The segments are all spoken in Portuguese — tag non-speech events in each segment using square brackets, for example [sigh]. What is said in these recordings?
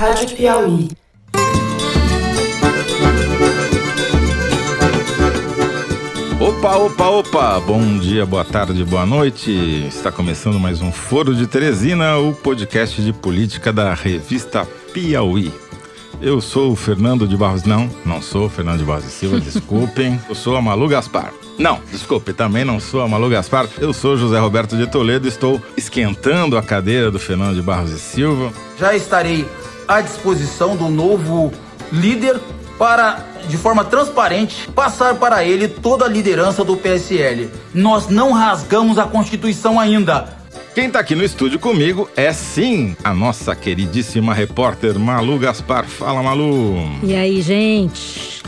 Rádio Piauí. Opa, opa, opa! Bom dia, boa tarde, boa noite. Está começando mais um Foro de Teresina, o podcast de política da revista Piauí. Eu sou o Fernando de Barros. Não, não sou o Fernando de Barros e Silva, [laughs] desculpem. Eu sou a Malu Gaspar. Não, desculpe, também não sou a Malu Gaspar. Eu sou José Roberto de Toledo, estou esquentando a cadeira do Fernando de Barros e Silva. Já estarei à disposição do novo líder para, de forma transparente, passar para ele toda a liderança do PSL. Nós não rasgamos a Constituição ainda. Quem está aqui no estúdio comigo é sim a nossa queridíssima repórter Malu Gaspar. Fala, Malu. E aí, gente?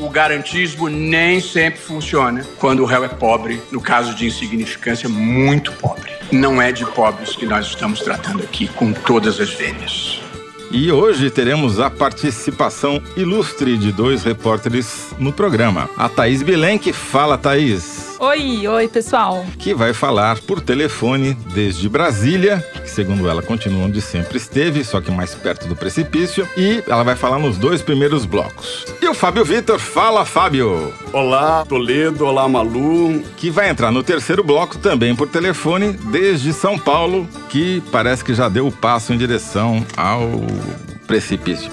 O garantismo nem sempre funciona quando o réu é pobre, no caso de insignificância, muito pobre. Não é de pobres que nós estamos tratando aqui, com todas as vênias. E hoje teremos a participação ilustre de dois repórteres no programa. A Thaís Bilenque. Fala, Thaís. Oi, oi, pessoal. Que vai falar por telefone desde Brasília, que segundo ela continua onde sempre esteve, só que mais perto do precipício. E ela vai falar nos dois primeiros blocos. E o Fábio Vitor. Fala, Fábio. Olá, Toledo. Olá, Malu. Que vai entrar no terceiro bloco também por telefone desde São Paulo, que parece que já deu o passo em direção ao precipício.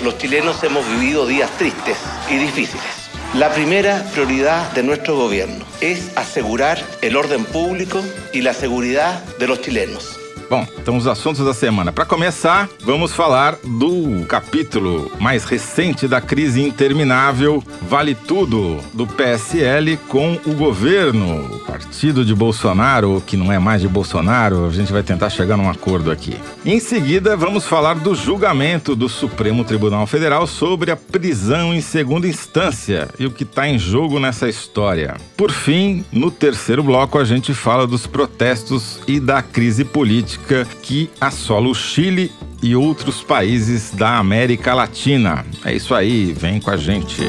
Los chilenos hemos vivido días tristes y difíciles. La primera prioridad de nuestro gobierno es asegurar el orden público y la seguridad de los chilenos. Bom, então os assuntos da semana. Para começar, vamos falar do capítulo mais recente da crise interminável Vale Tudo do PSL com o governo, o partido de Bolsonaro, que não é mais de Bolsonaro. A gente vai tentar chegar num acordo aqui. Em seguida, vamos falar do julgamento do Supremo Tribunal Federal sobre a prisão em segunda instância e o que está em jogo nessa história. Por fim, no terceiro bloco, a gente fala dos protestos e da crise política que assola o Chile e outros países da América Latina. É isso aí, vem com a gente.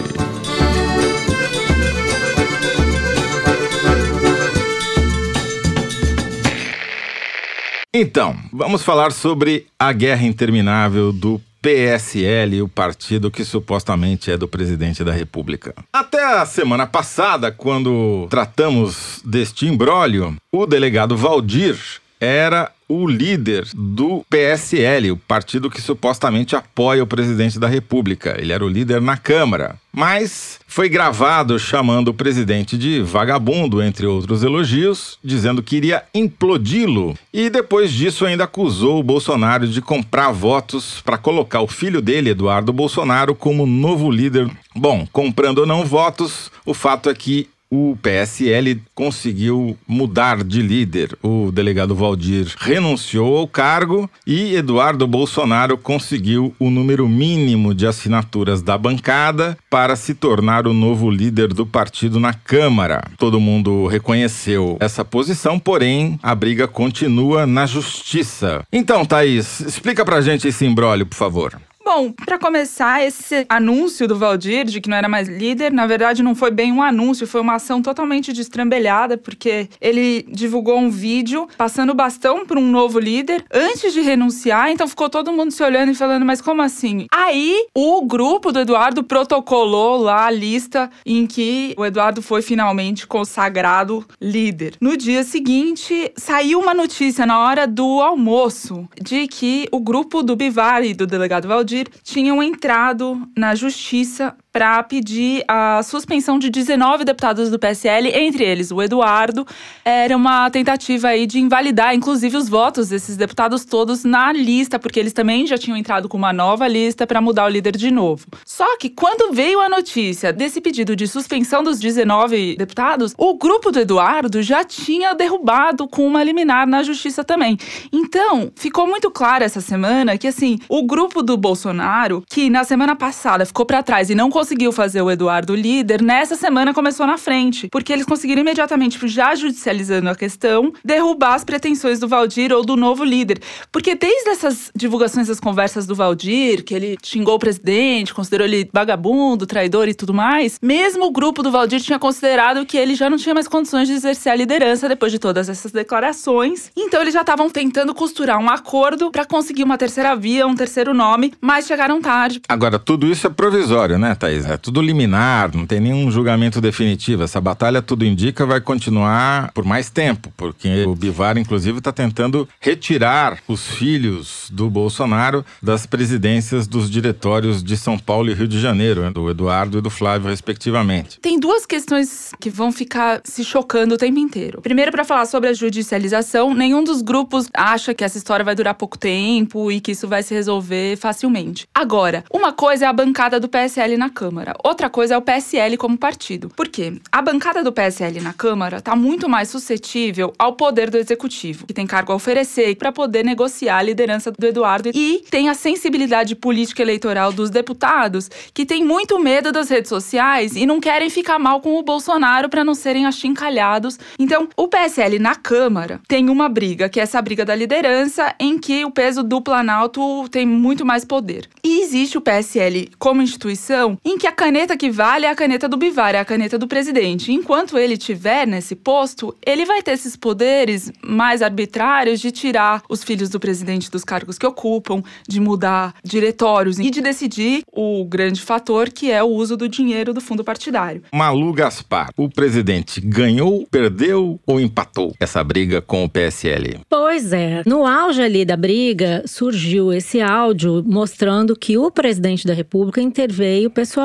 Então, vamos falar sobre a guerra interminável do PSL, o partido que supostamente é do presidente da República. Até a semana passada, quando tratamos deste imbróglio, o delegado Valdir era o líder do PSL, o partido que supostamente apoia o presidente da República. Ele era o líder na Câmara. Mas foi gravado chamando o presidente de vagabundo, entre outros elogios, dizendo que iria implodi-lo. E depois disso ainda acusou o Bolsonaro de comprar votos para colocar o filho dele, Eduardo Bolsonaro, como novo líder. Bom, comprando ou não votos, o fato é que o PSL conseguiu mudar de líder. O delegado Valdir renunciou ao cargo e Eduardo Bolsonaro conseguiu o número mínimo de assinaturas da bancada para se tornar o novo líder do partido na Câmara. Todo mundo reconheceu essa posição, porém a briga continua na justiça. Então, Thaís, explica pra gente esse imbróglio, por favor. Bom, para começar, esse anúncio do Valdir de que não era mais líder, na verdade não foi bem um anúncio, foi uma ação totalmente destrambelhada, porque ele divulgou um vídeo passando o bastão para um novo líder antes de renunciar, então ficou todo mundo se olhando e falando, mas como assim? Aí o grupo do Eduardo protocolou lá a lista em que o Eduardo foi finalmente consagrado líder. No dia seguinte, saiu uma notícia na hora do almoço de que o grupo do Bivar e do delegado Valdir tinham entrado na justiça para pedir a suspensão de 19 deputados do PSL, entre eles o Eduardo. Era uma tentativa aí de invalidar, inclusive, os votos desses deputados todos na lista, porque eles também já tinham entrado com uma nova lista para mudar o líder de novo. Só que quando veio a notícia desse pedido de suspensão dos 19 deputados, o grupo do Eduardo já tinha derrubado com uma liminar na justiça também. Então, ficou muito claro essa semana que assim, o grupo do Bolsonaro, que na semana passada ficou para trás e não conseguiu conseguiu fazer o Eduardo líder, nessa semana começou na frente, porque eles conseguiram imediatamente, já judicializando a questão, derrubar as pretensões do Valdir ou do novo líder. Porque desde essas divulgações das conversas do Valdir, que ele xingou o presidente, considerou ele vagabundo, traidor e tudo mais, mesmo o grupo do Valdir tinha considerado que ele já não tinha mais condições de exercer a liderança depois de todas essas declarações. Então eles já estavam tentando costurar um acordo para conseguir uma terceira via, um terceiro nome, mas chegaram tarde. Agora, tudo isso é provisório, né, Thaís? É tudo liminar, não tem nenhum julgamento definitivo. Essa batalha, tudo indica, vai continuar por mais tempo, porque o Bivar, inclusive, está tentando retirar os filhos do Bolsonaro das presidências dos diretórios de São Paulo e Rio de Janeiro, né, do Eduardo e do Flávio, respectivamente. Tem duas questões que vão ficar se chocando o tempo inteiro. Primeiro, para falar sobre a judicialização, nenhum dos grupos acha que essa história vai durar pouco tempo e que isso vai se resolver facilmente. Agora, uma coisa é a bancada do PSL na Câmara, outra coisa é o PSL como partido. Por quê? A bancada do PSL na Câmara está muito mais suscetível ao poder do executivo, que tem cargo a oferecer para poder negociar a liderança do Eduardo e tem a sensibilidade política eleitoral dos deputados, que tem muito medo das redes sociais e não querem ficar mal com o Bolsonaro para não serem achincalhados. Então, o PSL na Câmara tem uma briga, que é essa briga da liderança, em que o peso do Planalto tem muito mais poder. E existe o PSL como instituição em que a caneta que vale é a caneta do Bivar, é a caneta do presidente. Enquanto ele estiver nesse posto, ele vai ter esses poderes mais arbitrários de tirar os filhos do presidente dos cargos que ocupam, de mudar diretórios e de decidir o grande fator que é o uso do dinheiro do fundo partidário. Malu Gaspar, o presidente ganhou, perdeu ou empatou essa briga com o PSL? Pois é. No auge ali da briga, surgiu esse áudio mostrando que o presidente da República interveio pessoalmente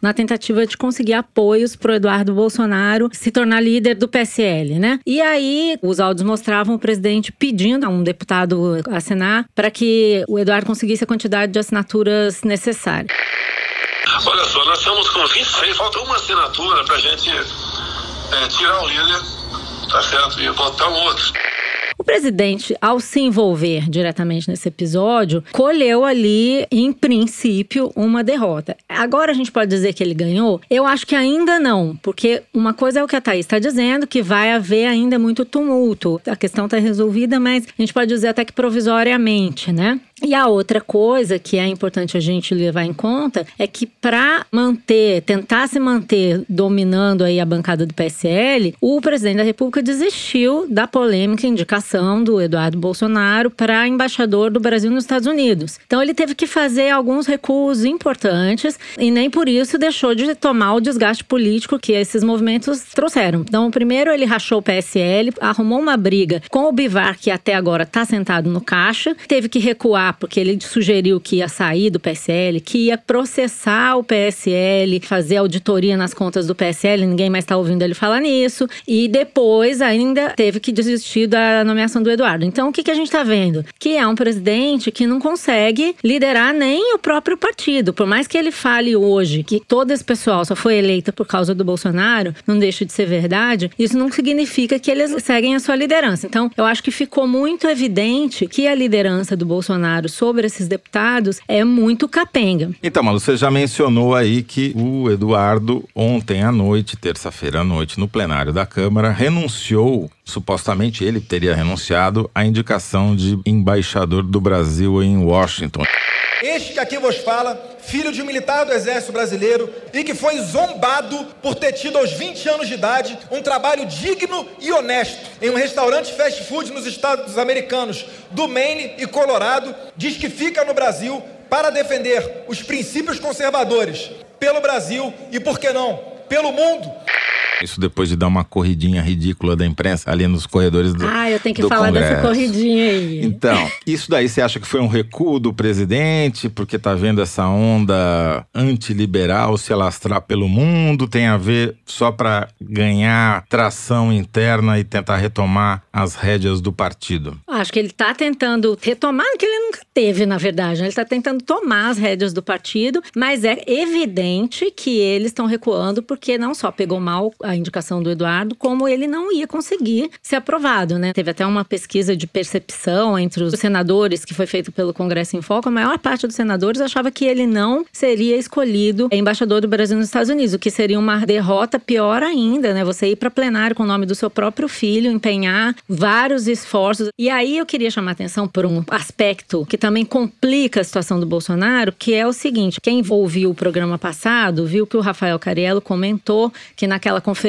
na tentativa de conseguir apoios para Eduardo Bolsonaro se tornar líder do PSL, né? E aí, os áudios mostravam o presidente pedindo a um deputado assinar para que o Eduardo conseguisse a quantidade de assinaturas necessárias. Olha só, nós estamos com 26, falta uma assinatura para a gente é, tirar o líder, tá certo? E botar outro. O presidente, ao se envolver diretamente nesse episódio, colheu ali, em princípio, uma derrota. Agora a gente pode dizer que ele ganhou? Eu acho que ainda não, porque uma coisa é o que a Thaís está dizendo, que vai haver ainda muito tumulto. A questão está resolvida, mas a gente pode dizer até que provisoriamente, né? E a outra coisa que é importante a gente levar em conta é que para manter, tentar se manter dominando aí a bancada do PSL, o presidente da República desistiu da polêmica indicação do Eduardo Bolsonaro para embaixador do Brasil nos Estados Unidos. Então ele teve que fazer alguns recuos importantes e nem por isso deixou de tomar o desgaste político que esses movimentos trouxeram. Então, primeiro ele rachou o PSL, arrumou uma briga com o Bivar que até agora está sentado no caixa, teve que recuar porque ele sugeriu que ia sair do PSL, que ia processar o PSL, fazer auditoria nas contas do PSL, ninguém mais está ouvindo ele falar nisso. E depois ainda teve que desistir da nomeação do Eduardo. Então o que, que a gente está vendo? Que é um presidente que não consegue liderar nem o próprio partido. Por mais que ele fale hoje que todo esse pessoal só foi eleito por causa do Bolsonaro, não deixa de ser verdade, isso não significa que eles seguem a sua liderança. Então eu acho que ficou muito evidente que a liderança do Bolsonaro sobre esses deputados é muito capenga. Então, Malu, você já mencionou aí que o Eduardo, ontem à noite, terça-feira à noite, no plenário da Câmara, renunciou supostamente ele teria renunciado à indicação de embaixador do Brasil em Washington. Este que aqui vos fala, filho de um militar do Exército Brasileiro e que foi zombado por ter tido aos 20 anos de idade um trabalho digno e honesto em um restaurante fast food nos Estados Americanos do Maine e Colorado, diz que fica no Brasil para defender os princípios conservadores pelo Brasil e, por que não, pelo mundo. Isso depois de dar uma corridinha ridícula da imprensa ali nos corredores do Ah, eu tenho que falar Congresso. dessa corridinha aí. Então, isso daí você acha que foi um recuo do presidente, porque tá vendo essa onda antiliberal se alastrar pelo mundo? Tem a ver só para ganhar tração interna e tentar retomar as rédeas do partido? Acho que ele está tentando retomar o que ele nunca teve, na verdade. né? Ele está tentando tomar as rédeas do partido, mas é evidente que eles estão recuando porque não só pegou mal a a indicação do Eduardo, como ele não ia conseguir ser aprovado, né? Teve até uma pesquisa de percepção entre os senadores que foi feito pelo Congresso em Foco. A maior parte dos senadores achava que ele não seria escolhido embaixador do Brasil nos Estados Unidos, o que seria uma derrota pior ainda, né? Você ir para plenário com o nome do seu próprio filho, empenhar vários esforços. E aí eu queria chamar atenção por um aspecto que também complica a situação do Bolsonaro, que é o seguinte: quem ouviu o programa passado viu que o Rafael Cariello comentou que naquela conferência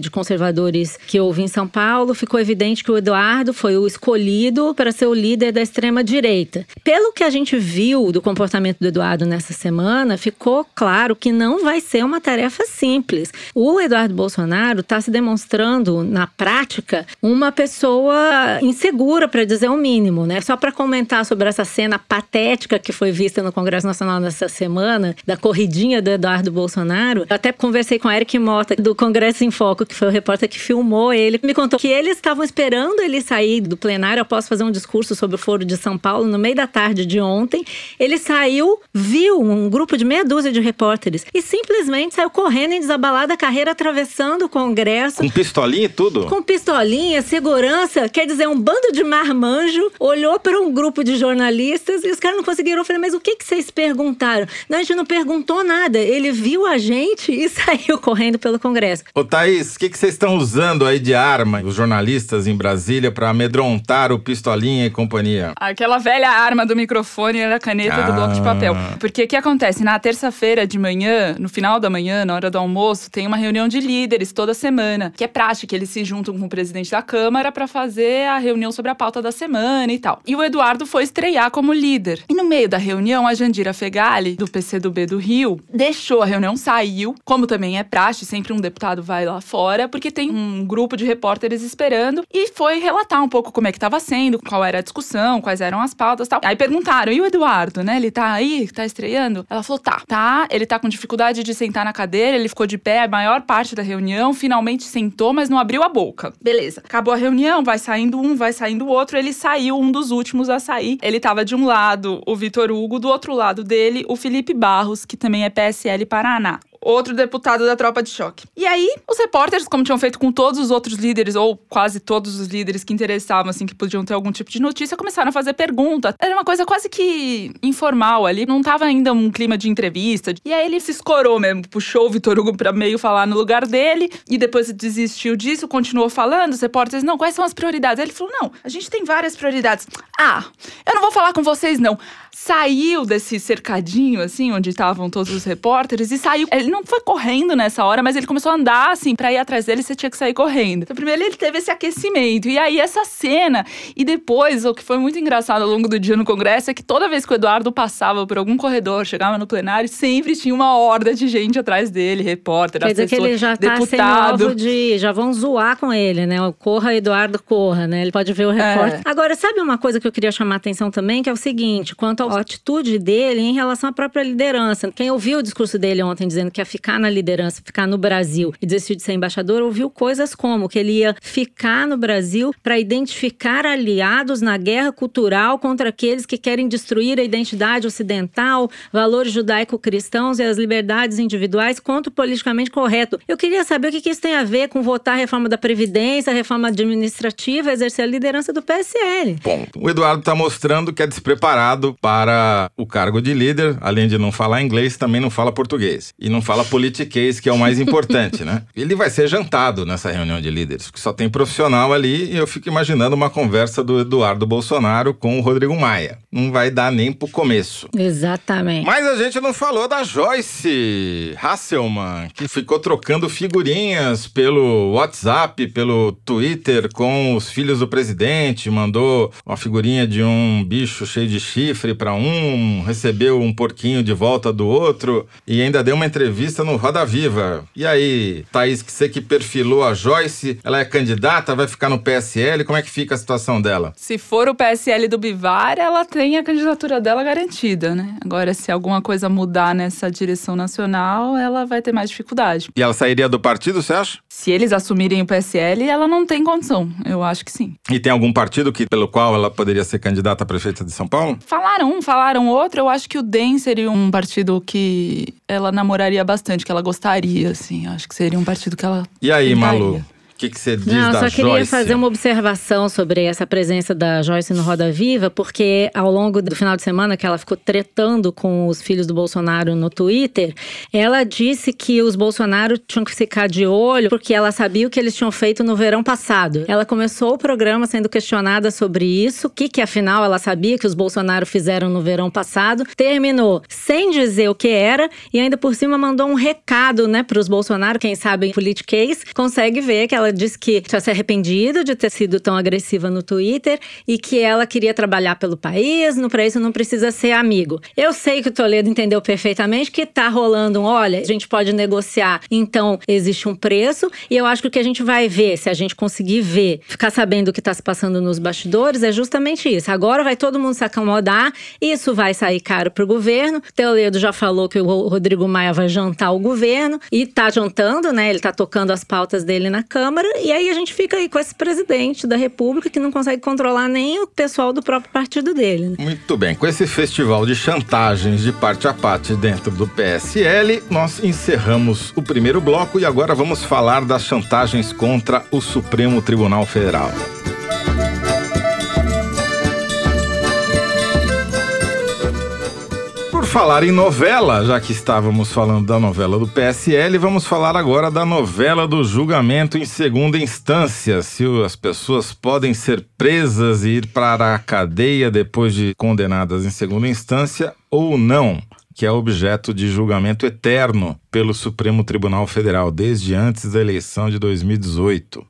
de conservadores que houve em São Paulo, ficou evidente que o Eduardo foi o escolhido para ser o líder da extrema direita. Pelo que a gente viu do comportamento do Eduardo nessa semana, ficou claro que não vai ser uma tarefa simples. O Eduardo Bolsonaro está se demonstrando na prática uma pessoa insegura, para dizer o mínimo, né? Só para comentar sobre essa cena patética que foi vista no Congresso Nacional nessa semana, da corridinha do Eduardo Bolsonaro, eu até conversei com a Eric Mota, do Congresso em Foco, que foi o repórter que filmou ele, me contou que eles estavam esperando ele sair do plenário após fazer um discurso sobre o Foro de São Paulo no meio da tarde de ontem. Ele saiu, viu um grupo de meia dúzia de repórteres e simplesmente saiu correndo em desabalada carreira, atravessando o Congresso. Com pistolinha e tudo? Com pistolinha, segurança, quer dizer, um bando de marmanjo olhou para um grupo de jornalistas e os caras não conseguiram. Eu falei, mas o que, que vocês perguntaram? Não, a gente não perguntou nada. Ele viu a gente e [laughs] saiu correndo pelo Congresso. Ô Thaís, o que, que vocês estão usando aí de arma, os jornalistas em Brasília, para amedrontar o pistolinha e companhia? Aquela velha arma do microfone e da caneta do bloco de papel. Ah. Porque o que acontece? Na terça-feira de manhã, no final da manhã, na hora do almoço, tem uma reunião de líderes toda semana, que é prática, eles se juntam com o presidente da Câmara para fazer a reunião sobre a pauta da semana e tal. E o Eduardo foi estrear como líder. E no meio da reunião, a Jandira Fegali, do PCdoB do Rio, deixou a reunião, saiu, como também é praxe, sempre um deputado vai lá fora, porque tem um grupo de repórteres esperando, e foi relatar um pouco como é que estava sendo, qual era a discussão, quais eram as pautas e tal. Aí perguntaram, e o Eduardo, né? Ele tá aí, tá estreando? Ela falou, tá, tá, ele tá com dificuldade de sentar na cadeira, ele ficou de pé a maior parte da reunião, finalmente sentou, mas não abriu a boca. Beleza. Acabou a reunião, vai saindo um, vai saindo o outro, ele saiu, um dos últimos a sair. Ele tava de um lado o Vitor Hugo, do outro lado dele o Felipe Barros, que também é PSL Paraná outro deputado da tropa de choque. E aí, os repórteres, como tinham feito com todos os outros líderes, ou quase todos os líderes que interessavam, assim, que podiam ter algum tipo de notícia, começaram a fazer pergunta. Era uma coisa quase que informal ali, não tava ainda um clima de entrevista. E aí ele se escorou mesmo, puxou o Vitor Hugo pra meio falar no lugar dele, e depois desistiu disso, continuou falando. Os repórteres, não, quais são as prioridades? Ele falou, não, a gente tem várias prioridades. Ah, eu não vou falar com vocês, não. Saiu desse cercadinho, assim, onde estavam todos os repórteres, e saiu. Ele não foi correndo nessa hora, mas ele começou a andar, assim, pra ir atrás dele, você tinha que sair correndo. Então, primeiro ele teve esse aquecimento. E aí, essa cena. E depois, o que foi muito engraçado ao longo do dia no Congresso é que toda vez que o Eduardo passava por algum corredor, chegava no plenário, sempre tinha uma horda de gente atrás dele, repórter, Quer dizer assessor, que ele já tá sendo alvo de. Já vão zoar com ele, né? O Corra, Eduardo Corra, né? Ele pode ver o repórter. Agora, sabe uma coisa que eu queria chamar a atenção também, que é o seguinte: quanto à atitude dele em relação à própria liderança. Quem ouviu o discurso dele ontem dizendo que ia ficar na liderança, ficar no Brasil e desistiu de ser embaixador, ouviu coisas como que ele ia ficar no Brasil para identificar aliados na guerra cultural contra aqueles que querem destruir a identidade ocidental, valores judaico-cristãos e as liberdades individuais contra o politicamente correto. Eu queria saber o que que isso tem a ver com votar a reforma da Previdência, a reforma administrativa, exercer a liderança do PSL. Bom, o Eduardo está mostrando que é despreparado para o cargo de líder, além de não falar inglês, também não fala português. E não fala politiquês, que é o mais importante, né? [laughs] Ele vai ser jantado nessa reunião de líderes, porque só tem profissional ali e eu fico imaginando uma conversa do Eduardo Bolsonaro com o Rodrigo Maia. Não vai dar nem pro começo. Exatamente. Mas a gente não falou da Joyce Hasselman, que ficou trocando figurinhas pelo WhatsApp, pelo Twitter com os filhos do presidente, mandou uma figurinha de um bicho cheio de chifre para um, recebeu um porquinho de volta do outro e ainda deu uma entrevista no Roda Viva. E aí, Thaís, que você que perfilou a Joyce, ela é candidata, vai ficar no PSL, como é que fica a situação dela? Se for o PSL do Bivar, ela tem a candidatura dela garantida, né? Agora, se alguma coisa mudar nessa direção nacional, ela vai ter mais dificuldade. E ela sairia do partido, você acha? Se eles assumirem o PSL, ela não tem condição. Eu acho que sim. E tem algum partido que, pelo qual ela poderia ser candidata a prefeita de São Paulo? Falaram um, falaram outro. Eu acho que o DEM seria um partido que ela namoraria bastante, que ela gostaria, assim. Acho que seria um partido que ela. E aí, tentaria. Malu? O que, que você diz Não, da só queria Joyce? fazer uma observação sobre essa presença da Joyce no Roda Viva, porque ao longo do final de semana que ela ficou tretando com os filhos do Bolsonaro no Twitter, ela disse que os Bolsonaro tinham que ficar de olho porque ela sabia o que eles tinham feito no verão passado. Ela começou o programa sendo questionada sobre isso, o que que afinal ela sabia que os Bolsonaro fizeram no verão passado, terminou sem dizer o que era e ainda por cima mandou um recado, né, para os Bolsonaro, quem sabe em politiquês, consegue ver que ela disse que tinha se arrependido de ter sido tão agressiva no Twitter e que ela queria trabalhar pelo país, não para isso não precisa ser amigo. Eu sei que o Toledo entendeu perfeitamente que tá rolando um, olha, a gente pode negociar, então existe um preço e eu acho que o que a gente vai ver, se a gente conseguir ver, ficar sabendo o que tá se passando nos bastidores, é justamente isso. Agora vai todo mundo se acomodar, isso vai sair caro pro governo. Toledo já falou que o Rodrigo Maia vai jantar o governo e tá jantando, né? Ele tá tocando as pautas dele na Câmara e aí a gente fica aí com esse presidente da República que não consegue controlar nem o pessoal do próprio partido dele. Né? Muito bem, com esse festival de chantagens de parte a parte dentro do PSL, nós encerramos o primeiro bloco e agora vamos falar das chantagens contra o Supremo Tribunal Federal. Falar em novela, já que estávamos falando da novela do PSL, vamos falar agora da novela do julgamento em segunda instância. Se as pessoas podem ser presas e ir para a cadeia depois de condenadas em segunda instância ou não, que é objeto de julgamento eterno pelo Supremo Tribunal Federal desde antes da eleição de 2018.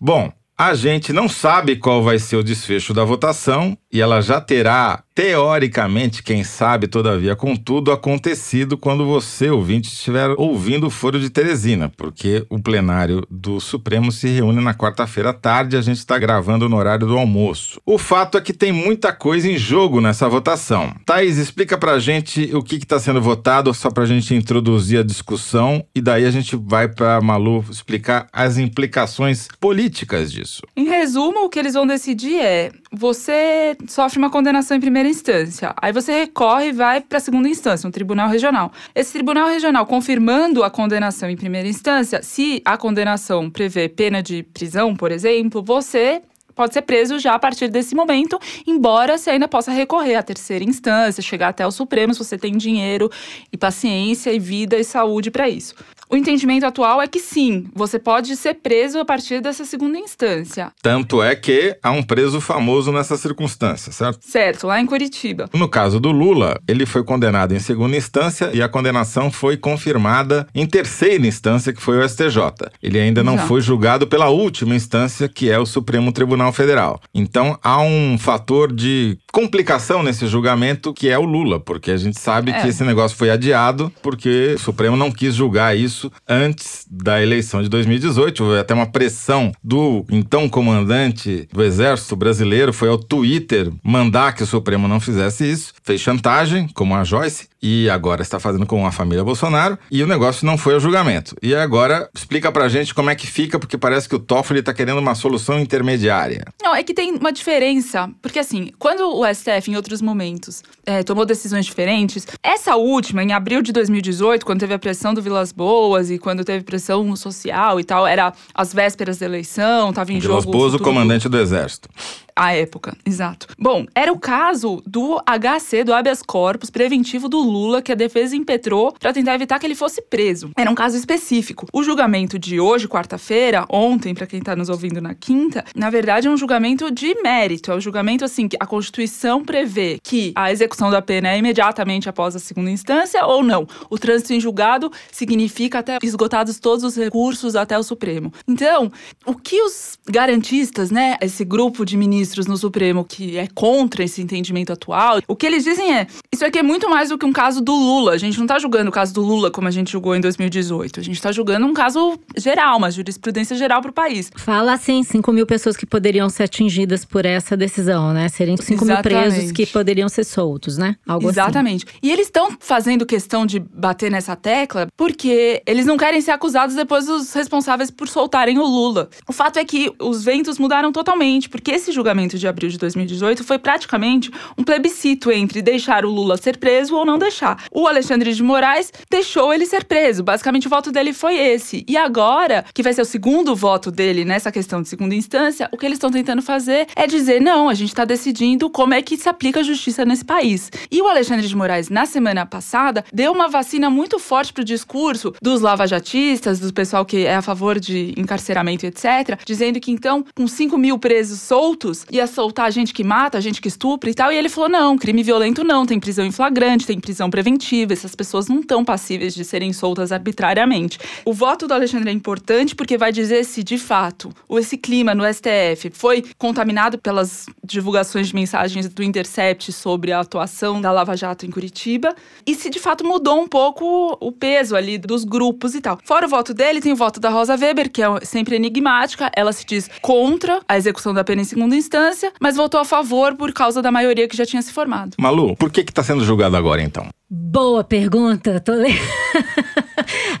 Bom, a gente não sabe qual vai ser o desfecho da votação e ela já terá, teoricamente, quem sabe, todavia, contudo, acontecido quando você, ouvinte, estiver ouvindo o Foro de Teresina, porque o plenário do Supremo se reúne na quarta-feira à tarde e a gente está gravando no horário do almoço. O fato é que tem muita coisa em jogo nessa votação. Thaís, explica pra gente o que está sendo votado, só pra gente introduzir a discussão e daí a gente vai pra Malu explicar as implicações políticas disso. Em resumo, o que eles vão decidir é: você sofre uma condenação em primeira instância, aí você recorre e vai para a segunda instância, um tribunal regional. Esse tribunal regional confirmando a condenação em primeira instância, se a condenação prevê pena de prisão, por exemplo, você pode ser preso já a partir desse momento, embora você ainda possa recorrer à terceira instância, chegar até o Supremo se você tem dinheiro e paciência e vida e saúde para isso. O entendimento atual é que sim, você pode ser preso a partir dessa segunda instância. Tanto é que há um preso famoso nessa circunstância, certo? Certo, lá em Curitiba. No caso do Lula, ele foi condenado em segunda instância e a condenação foi confirmada em terceira instância, que foi o STJ. Ele ainda não foi julgado pela última instância, que é o Supremo Tribunal Federal. Então há um fator de complicação nesse julgamento que é o Lula, porque a gente sabe É. que esse negócio foi adiado porque o Supremo não quis julgar isso antes da eleição de 2018. Houve até uma pressão do então comandante do Exército Brasileiro, foi ao Twitter mandar que o Supremo não fizesse isso. Fez chantagem, como a Joyce, e agora está fazendo com a família Bolsonaro, e o negócio não foi ao julgamento. E agora explica pra gente como é que fica, porque parece que o Toffoli está querendo uma solução intermediária. Não, é que tem uma diferença, porque assim, quando o STF, em outros momentos, é, tomou decisões diferentes, essa última, em abril de 2018, quando teve a pressão do Vilas Boas e quando teve pressão social e tal, era as vésperas da eleição, tava em Vilas jogo. Boas, o comandante do Exército. À época, exato. Bom, era o caso do HC, do habeas corpus preventivo do Lula, que a defesa impetrou para tentar evitar que ele fosse preso. Era um caso específico. O julgamento de hoje, quarta-feira, ontem, para quem tá nos ouvindo na quinta, na verdade é um julgamento de mérito. É um julgamento assim que a Constituição prevê que a execução da pena é imediatamente após a segunda instância ou não. O trânsito em julgado significa até esgotados todos os recursos até o Supremo. Então, o que os garantistas, né, esse grupo de ministros no Supremo que é contra esse entendimento atual, o que eles dizem é: isso aqui é muito mais do que um caso do Lula. A gente não tá julgando o caso do Lula como a gente julgou em 2018. A gente tá julgando um caso geral, uma jurisprudência geral pro país. Fala assim, 5 mil pessoas que poderiam ser atingidas por essa decisão, né? Seriam 5 mil presos que poderiam ser soltos, né? Algo assim. Exatamente. E eles estão fazendo questão de bater nessa tecla porque eles não querem ser acusados depois dos responsáveis por soltarem o Lula. O fato é que os ventos mudaram totalmente, porque esse julgamento julgamento de abril de 2018 foi praticamente um plebiscito entre deixar o Lula ser preso ou não deixar. O Alexandre de Moraes deixou ele ser preso. Basicamente, o voto dele foi esse. E agora, que vai ser o segundo voto dele nessa questão de segunda instância, o que eles estão tentando fazer é dizer: não, a gente está decidindo como é que se aplica a justiça nesse país. E o Alexandre de Moraes, na semana passada, deu uma vacina muito forte pro discurso dos lavajatistas, do pessoal que é a favor de encarceramento, etc., dizendo que então, com 5 mil presos soltos, ia soltar gente que mata, gente que estupra e tal. E ele falou: não, crime violento não, tem prisão em flagrante, tem prisão preventiva, essas pessoas não estão passíveis de serem soltas arbitrariamente. O voto do Alexandre é importante porque vai dizer se, de fato, esse clima no STF foi contaminado pelas divulgações de mensagens do Intercept sobre a atuação da Lava Jato em Curitiba e se de fato mudou um pouco o peso ali dos grupos e tal. Fora o voto dele, tem o voto da Rosa Weber, que é sempre enigmática. Ela se diz contra a execução da pena em segunda instância, mas votou a favor por causa da maioria que já tinha se formado. Malu, por que está sendo julgado agora então? Boa pergunta, tô le... [laughs]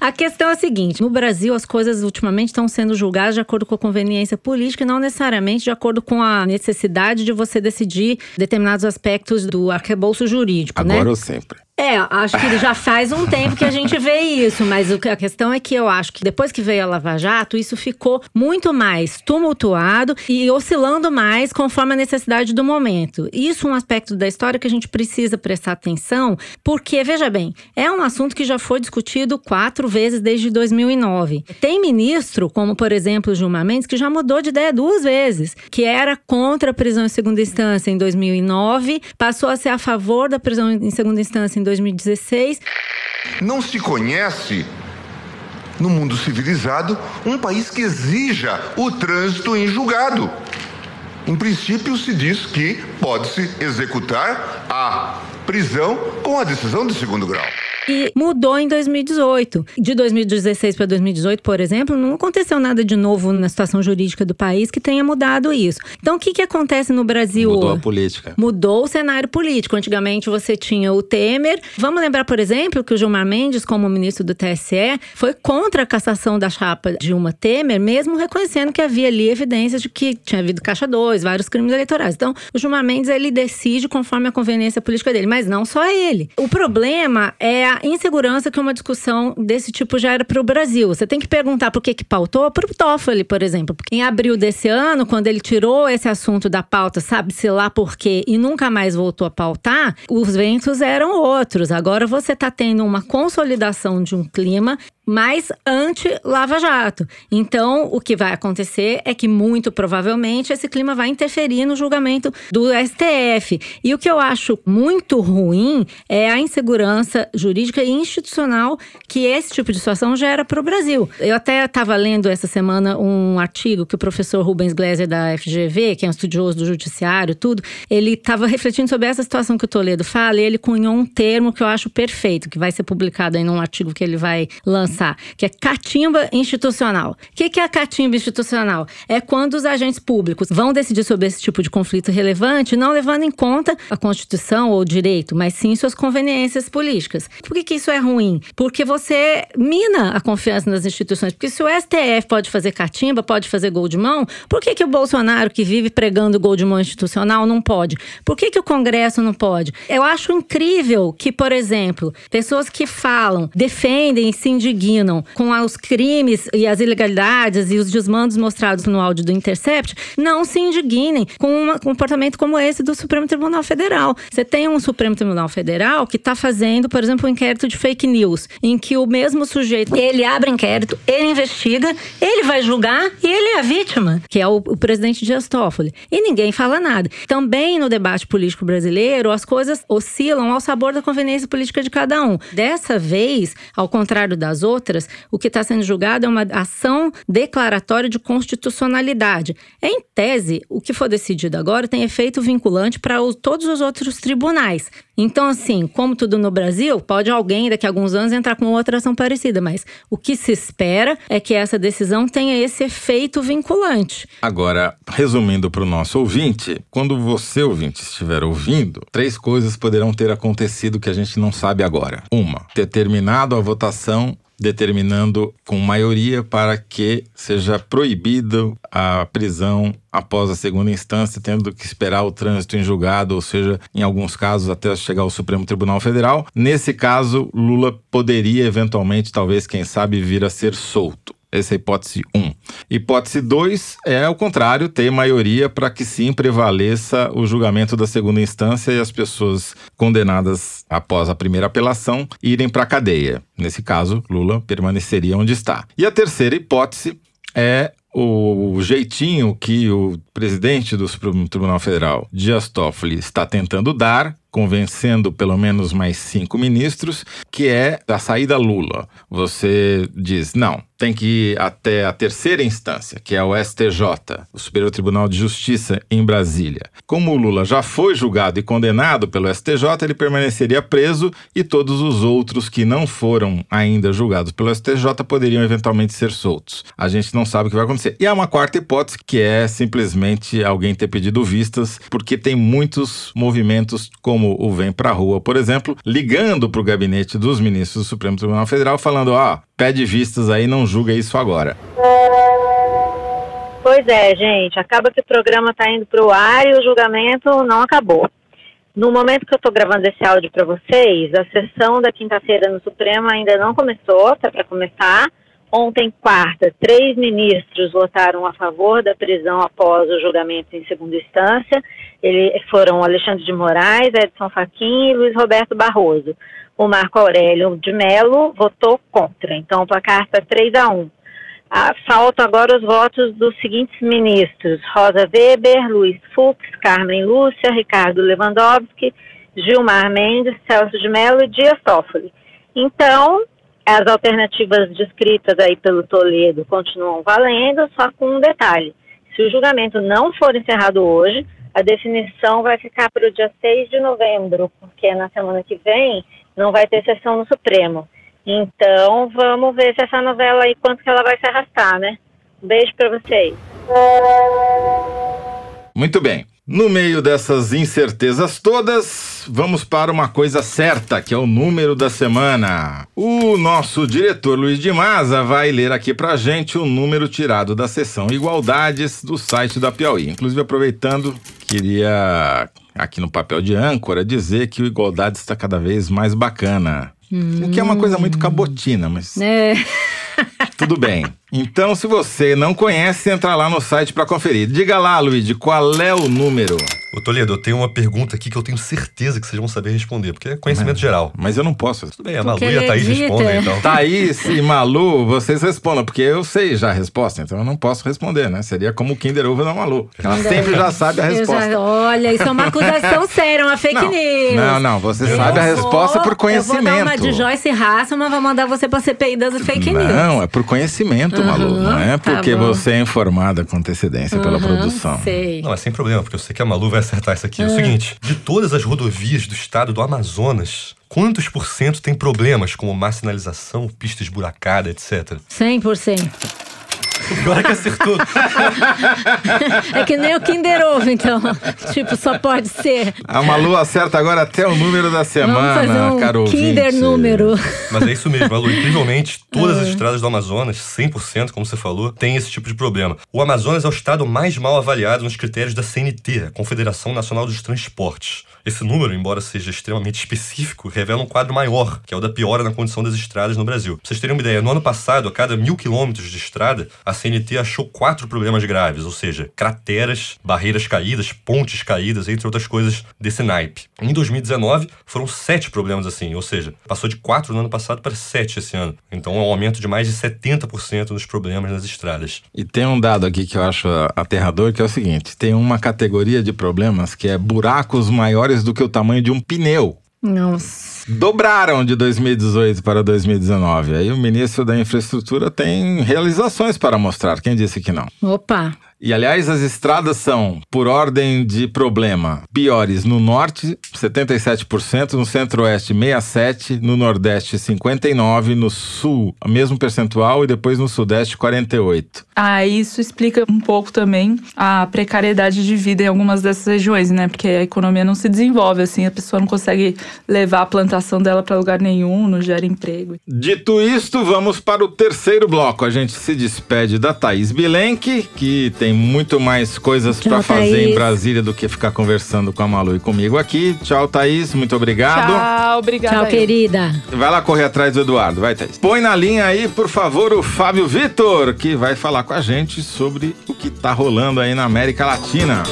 A questão é a seguinte: no Brasil, as coisas ultimamente estão sendo julgadas de acordo com a conveniência política e não necessariamente de acordo com a necessidade de você decidir determinados aspectos do arcabouço jurídico. Agora né? ou sempre? É, acho que já faz um tempo que a gente vê isso, mas a questão é que eu acho que depois que veio a Lava Jato, isso ficou muito mais tumultuado e oscilando mais conforme a necessidade do momento. Isso é um aspecto da história que a gente precisa prestar atenção, porque, veja bem, é um assunto que já foi discutido quatro vezes desde 2009. Tem ministro, como por exemplo Gilmar Mendes, que já mudou de ideia duas vezes, que era contra a prisão em segunda instância em 2009, passou a ser a favor da prisão em segunda instância em 2016. Não se conhece no mundo civilizado um país que exija o trânsito em julgado. Em princípio, se diz que pode-se executar a prisão com a decisão de segundo grau e mudou em 2018. De 2016 para 2018, por exemplo, não aconteceu nada de novo na situação jurídica do país que tenha mudado isso. Então, o que, que acontece no Brasil? Mudou a política. Mudou o cenário político. Antigamente você tinha o Temer. Vamos lembrar, por exemplo, que o Gilmar Mendes, como ministro do TSE, foi contra a cassação da chapa Dilma Temer, mesmo reconhecendo que havia ali evidências de que tinha havido caixa 2, vários crimes eleitorais. Então, o Gilmar Mendes ele decide conforme a conveniência política dele, mas não só ele. O problema é a insegurança que uma discussão desse tipo já era para o Brasil. Você tem que perguntar por que que pautou para o Toffoli, por exemplo. Porque em abril desse ano, quando ele tirou esse assunto da pauta, sabe-se lá por quê, e nunca mais voltou a pautar, os ventos eram outros. Agora você está tendo uma consolidação de um clima mais anti-Lava Jato. Então, o que vai acontecer é que, muito provavelmente, esse clima vai interferir no julgamento do STF. E o que eu acho muito ruim é a insegurança jurídica e institucional que esse tipo de situação gera para o Brasil. Eu até estava lendo essa semana um artigo que o professor Rubens Gleiser, da FGV, que é um estudioso do judiciário, tudo, ele estava refletindo sobre essa situação que o Toledo fala e ele cunhou um termo que eu acho perfeito, que vai ser publicado aí num artigo que ele vai lançar que é catimba institucional. O que, que é a catimba institucional? É quando os agentes públicos vão decidir sobre esse tipo de conflito relevante, não levando em conta a Constituição ou o direito, mas sim suas conveniências políticas. Por que, que isso é ruim? Porque você mina a confiança nas instituições. Porque se o STF pode fazer catimba, pode fazer gol de mão, por que, que o Bolsonaro, que vive pregando gol de mão institucional, não pode? Por que, que o Congresso não pode? Eu acho incrível que, por exemplo, pessoas que falam, defendem se indignam com os crimes e as ilegalidades e os desmandos mostrados no áudio do Intercept, não se indignem com um comportamento como esse do Supremo Tribunal Federal. Você tem um Supremo Tribunal Federal que está fazendo, por exemplo, um inquérito de fake news, em que o mesmo sujeito, ele abre inquérito, ele investiga, ele vai julgar e ele é a vítima, que é o, o presidente Dias Toffoli. E ninguém fala nada. Também no debate político brasileiro, as coisas oscilam ao sabor da conveniência política de cada um. Dessa vez, ao contrário das outras, outras, o que está sendo julgado é uma ação declaratória de constitucionalidade. Em tese, o que for decidido agora tem efeito vinculante para todos os outros tribunais. Então, assim, como tudo no Brasil, pode alguém daqui a alguns anos entrar com outra ação parecida, mas o que se espera é que essa decisão tenha esse efeito vinculante. Agora, resumindo para o nosso ouvinte, quando você, ouvinte, estiver ouvindo, três coisas poderão ter acontecido que a gente não sabe agora. Uma, ter terminado a votação determinando com maioria para que seja proibido a prisão após a segunda instância, tendo que esperar o trânsito em julgado, ou seja, em alguns casos até chegar ao Supremo Tribunal Federal. Nesse caso, Lula poderia eventualmente, talvez, quem sabe, vir a ser solto. Essa é a hipótese 1. Um. Hipótese 2 é o contrário, ter maioria para que sim prevaleça o julgamento da segunda instância e as pessoas condenadas após a primeira apelação irem para a cadeia. Nesse caso, Lula permaneceria onde está. E a terceira hipótese é o jeitinho que o presidente do Supremo Tribunal Federal, Dias Toffoli, está tentando dar convencendo pelo menos mais cinco ministros, que é a saída Lula. Você diz, não, tem que ir até a terceira instância, que é o STJ, o Superior Tribunal de Justiça em Brasília. Como o Lula já foi julgado e condenado pelo STJ, ele permaneceria preso e todos os outros que não foram ainda julgados pelo STJ poderiam eventualmente ser soltos. A gente não sabe o que vai acontecer. E há uma quarta hipótese, que é simplesmente alguém ter pedido vistas, porque tem muitos movimentos como o Vem Pra Rua, por exemplo, ligando para o gabinete dos ministros do Supremo Tribunal Federal, falando: oh, pede vistas aí, não julga isso agora. Pois é, gente, acaba que o programa está indo para o ar e o julgamento não acabou. No momento que eu estou gravando esse áudio para vocês, a sessão da quinta-feira no Supremo ainda não começou, está para começar. Ontem, quarta, três ministros votaram a favor da prisão após o julgamento em segunda instância ele, foram Alexandre de Moraes, Edson Fachin e Luiz Roberto Barroso. O Marco Aurélio de Mello votou contra. Então, o placar está 3 a 1. Ah, faltam agora os votos dos seguintes ministros: Rosa Weber, Luiz Fux, Carmen Lúcia, Ricardo Lewandowski, Gilmar Mendes, Celso de Mello e Dias Toffoli. Então, as alternativas descritas aí pelo Toledo continuam valendo, só com um detalhe. Se o julgamento não for encerrado hoje, a definição vai ficar para o dia 6 de novembro, porque na semana que vem não vai ter sessão no Supremo. Então, vamos ver se essa novela aí, quanto que ela vai se arrastar, né? Um beijo para vocês. Muito bem. No meio dessas incertezas todas, vamos para uma coisa certa, que é o número da semana. O nosso diretor Luiz de Maza vai ler aqui pra gente o número tirado da seção Igualdades do site da Piauí. Inclusive, aproveitando, queria aqui no papel de âncora dizer que o Igualdades está cada vez mais bacana. Hum. O que é uma coisa muito cabotina, mas. É. [laughs] Tudo bem. Então, se você não conhece, entra lá no site para conferir. Diga lá, Luigi, qual é o número? Ô Toledo, eu tenho uma pergunta aqui que eu tenho certeza que vocês vão saber responder, porque é conhecimento mas, geral. Mas eu não posso. Tudo bem, a Malu e a Thaís respondem, então. [laughs] Thaís e Malu, vocês respondam, porque eu sei já a resposta, então eu não posso responder, né? Seria como o Kinder Ovo da Malu. Ela sempre já sabe a resposta. Já, olha, isso é uma acusação [laughs] séria, uma fake não, news. Não, não, você eu sabe a resposta por conhecimento. Eu vou dar uma de Joyce Hasselman, vou mandar você pra CPI das fake não, news. Não, é por conhecimento, uhum, Malu, não é tá porque tá você é informada com antecedência uhum, pela produção. Sei. Não, é sem problema, porque eu sei que a Malu vai acertar isso aqui. Uhum. É o seguinte: de todas as rodovias do estado do Amazonas, quantos por cento tem problemas como má sinalização, pista esburacada, etc? 100%. Agora que acertou. [laughs] é que nem o Kinder Ovo, então. tipo, só pode ser. A Malu acerta agora até o número da semana, Vamos fazer um caro Kinder ouvinte. número. Mas é isso mesmo, Malu. Incrivelmente, todas as é. estradas do Amazonas, 100%, como você falou, tem esse tipo de problema. O Amazonas é o estado mais mal avaliado nos critérios da CNT, a Confederação Nacional dos Transportes. Esse número, embora seja extremamente específico, revela um quadro maior, que é o da piora na condição das estradas no Brasil. Pra vocês terem uma ideia, no ano passado, a cada mil quilômetros de estrada, a CNT achou quatro problemas graves, ou seja, crateras, barreiras caídas, pontes caídas, entre outras coisas desse naipe. Em 2019, foram sete problemas assim, ou seja, passou de quatro no ano passado para sete esse ano. Então é um aumento de mais de 70% nos problemas nas estradas. E tem um dado aqui que eu acho aterrador, que é o seguinte: tem uma categoria de problemas que é buracos maiores maiores do que o tamanho de um pneu. Nossa. Dobraram de 2018 para 2019. Aí o ministro da Infraestrutura tem realizações para mostrar. Quem disse que não? Opa! E aliás, as estradas são, por ordem de problema, piores no norte, 77%, no centro-oeste, 67%, no nordeste, 59%, no sul, o mesmo percentual, e depois no sudeste, 48%. Ah, isso explica um pouco também a precariedade de vida em algumas dessas regiões, né? Porque a economia não se desenvolve assim, a pessoa não consegue levar a planta implantação dela para lugar nenhum, não gera emprego. Dito isto, vamos para o terceiro bloco. A gente se despede da Thaís Bilenque, que tem muito mais coisas para fazer Thaís. em Brasília do que ficar conversando com a Malu e comigo aqui. Tchau, Thaís. Muito obrigado. Tchau, obrigada. Tchau, aí. querida. Vai lá correr atrás do Eduardo, vai, Thaís. Põe na linha aí, por favor, o Fábio Vitor, que vai falar com a gente sobre o que tá rolando aí na América Latina.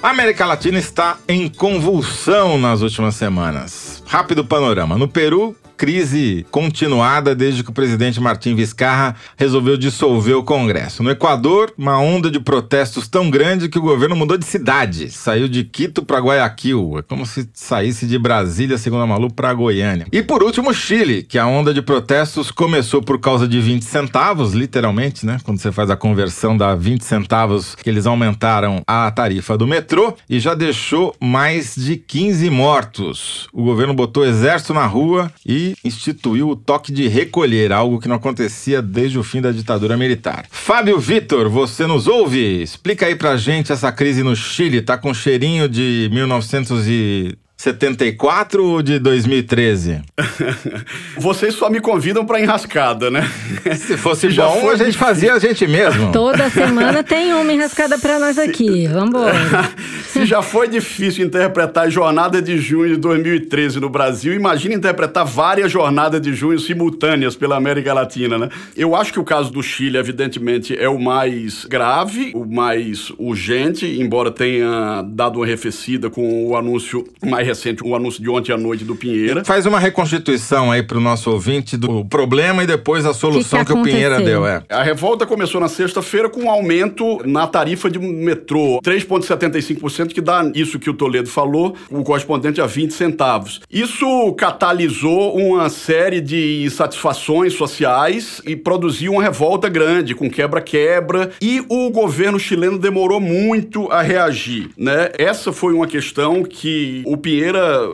A América Latina está em convulsão nas últimas semanas. Rápido panorama. No Peru, crise continuada desde que o presidente Martim Vizcarra resolveu dissolver o Congresso. No Equador, uma onda de protestos tão grande que o governo mudou de cidade. Saiu de Quito para Guayaquil. É como se saísse de Brasília, segundo a Malu, para Goiânia. E por último, Chile, que a onda de protestos começou por causa de 20 centavos, literalmente, né? Quando você faz a conversão da 20 centavos, que eles aumentaram a tarifa do metrô e já deixou mais de 15 mortos. O governo botou exército na rua e instituiu o toque de recolher, algo que não acontecia desde o fim da ditadura militar. Fábio Vitor, você nos ouve? Explica aí pra gente essa crise no Chile. Tá com cheirinho de 1974 ou de 2013? [laughs] Vocês só me convidam pra enrascada, né? Se fosse Já bom, foi a gente fazia a gente mesmo. [laughs] Toda semana tem uma enrascada pra nós aqui. Vambora. [laughs] Se já foi difícil interpretar a jornada de junho de 2013 no Brasil, imagina interpretar várias jornadas de junho simultâneas pela América Latina, né? Eu acho que o caso do Chile, evidentemente, é o mais grave, o mais urgente, embora tenha dado uma arrefecida com o anúncio mais recente, o anúncio de ontem à noite do Pinheira. Faz uma reconstituição aí pro nosso ouvinte do problema e depois a solução que, o aconteceu? Pinheira deu. É. A revolta começou na sexta-feira com um aumento na tarifa de metrô, 3,75%, que dá isso que o Toledo falou, o correspondente a 20 centavos. Isso catalisou uma série de insatisfações sociais e produziu uma revolta grande, com quebra-quebra, e o governo chileno demorou muito a reagir, né? Essa foi uma questão que o Pinheira,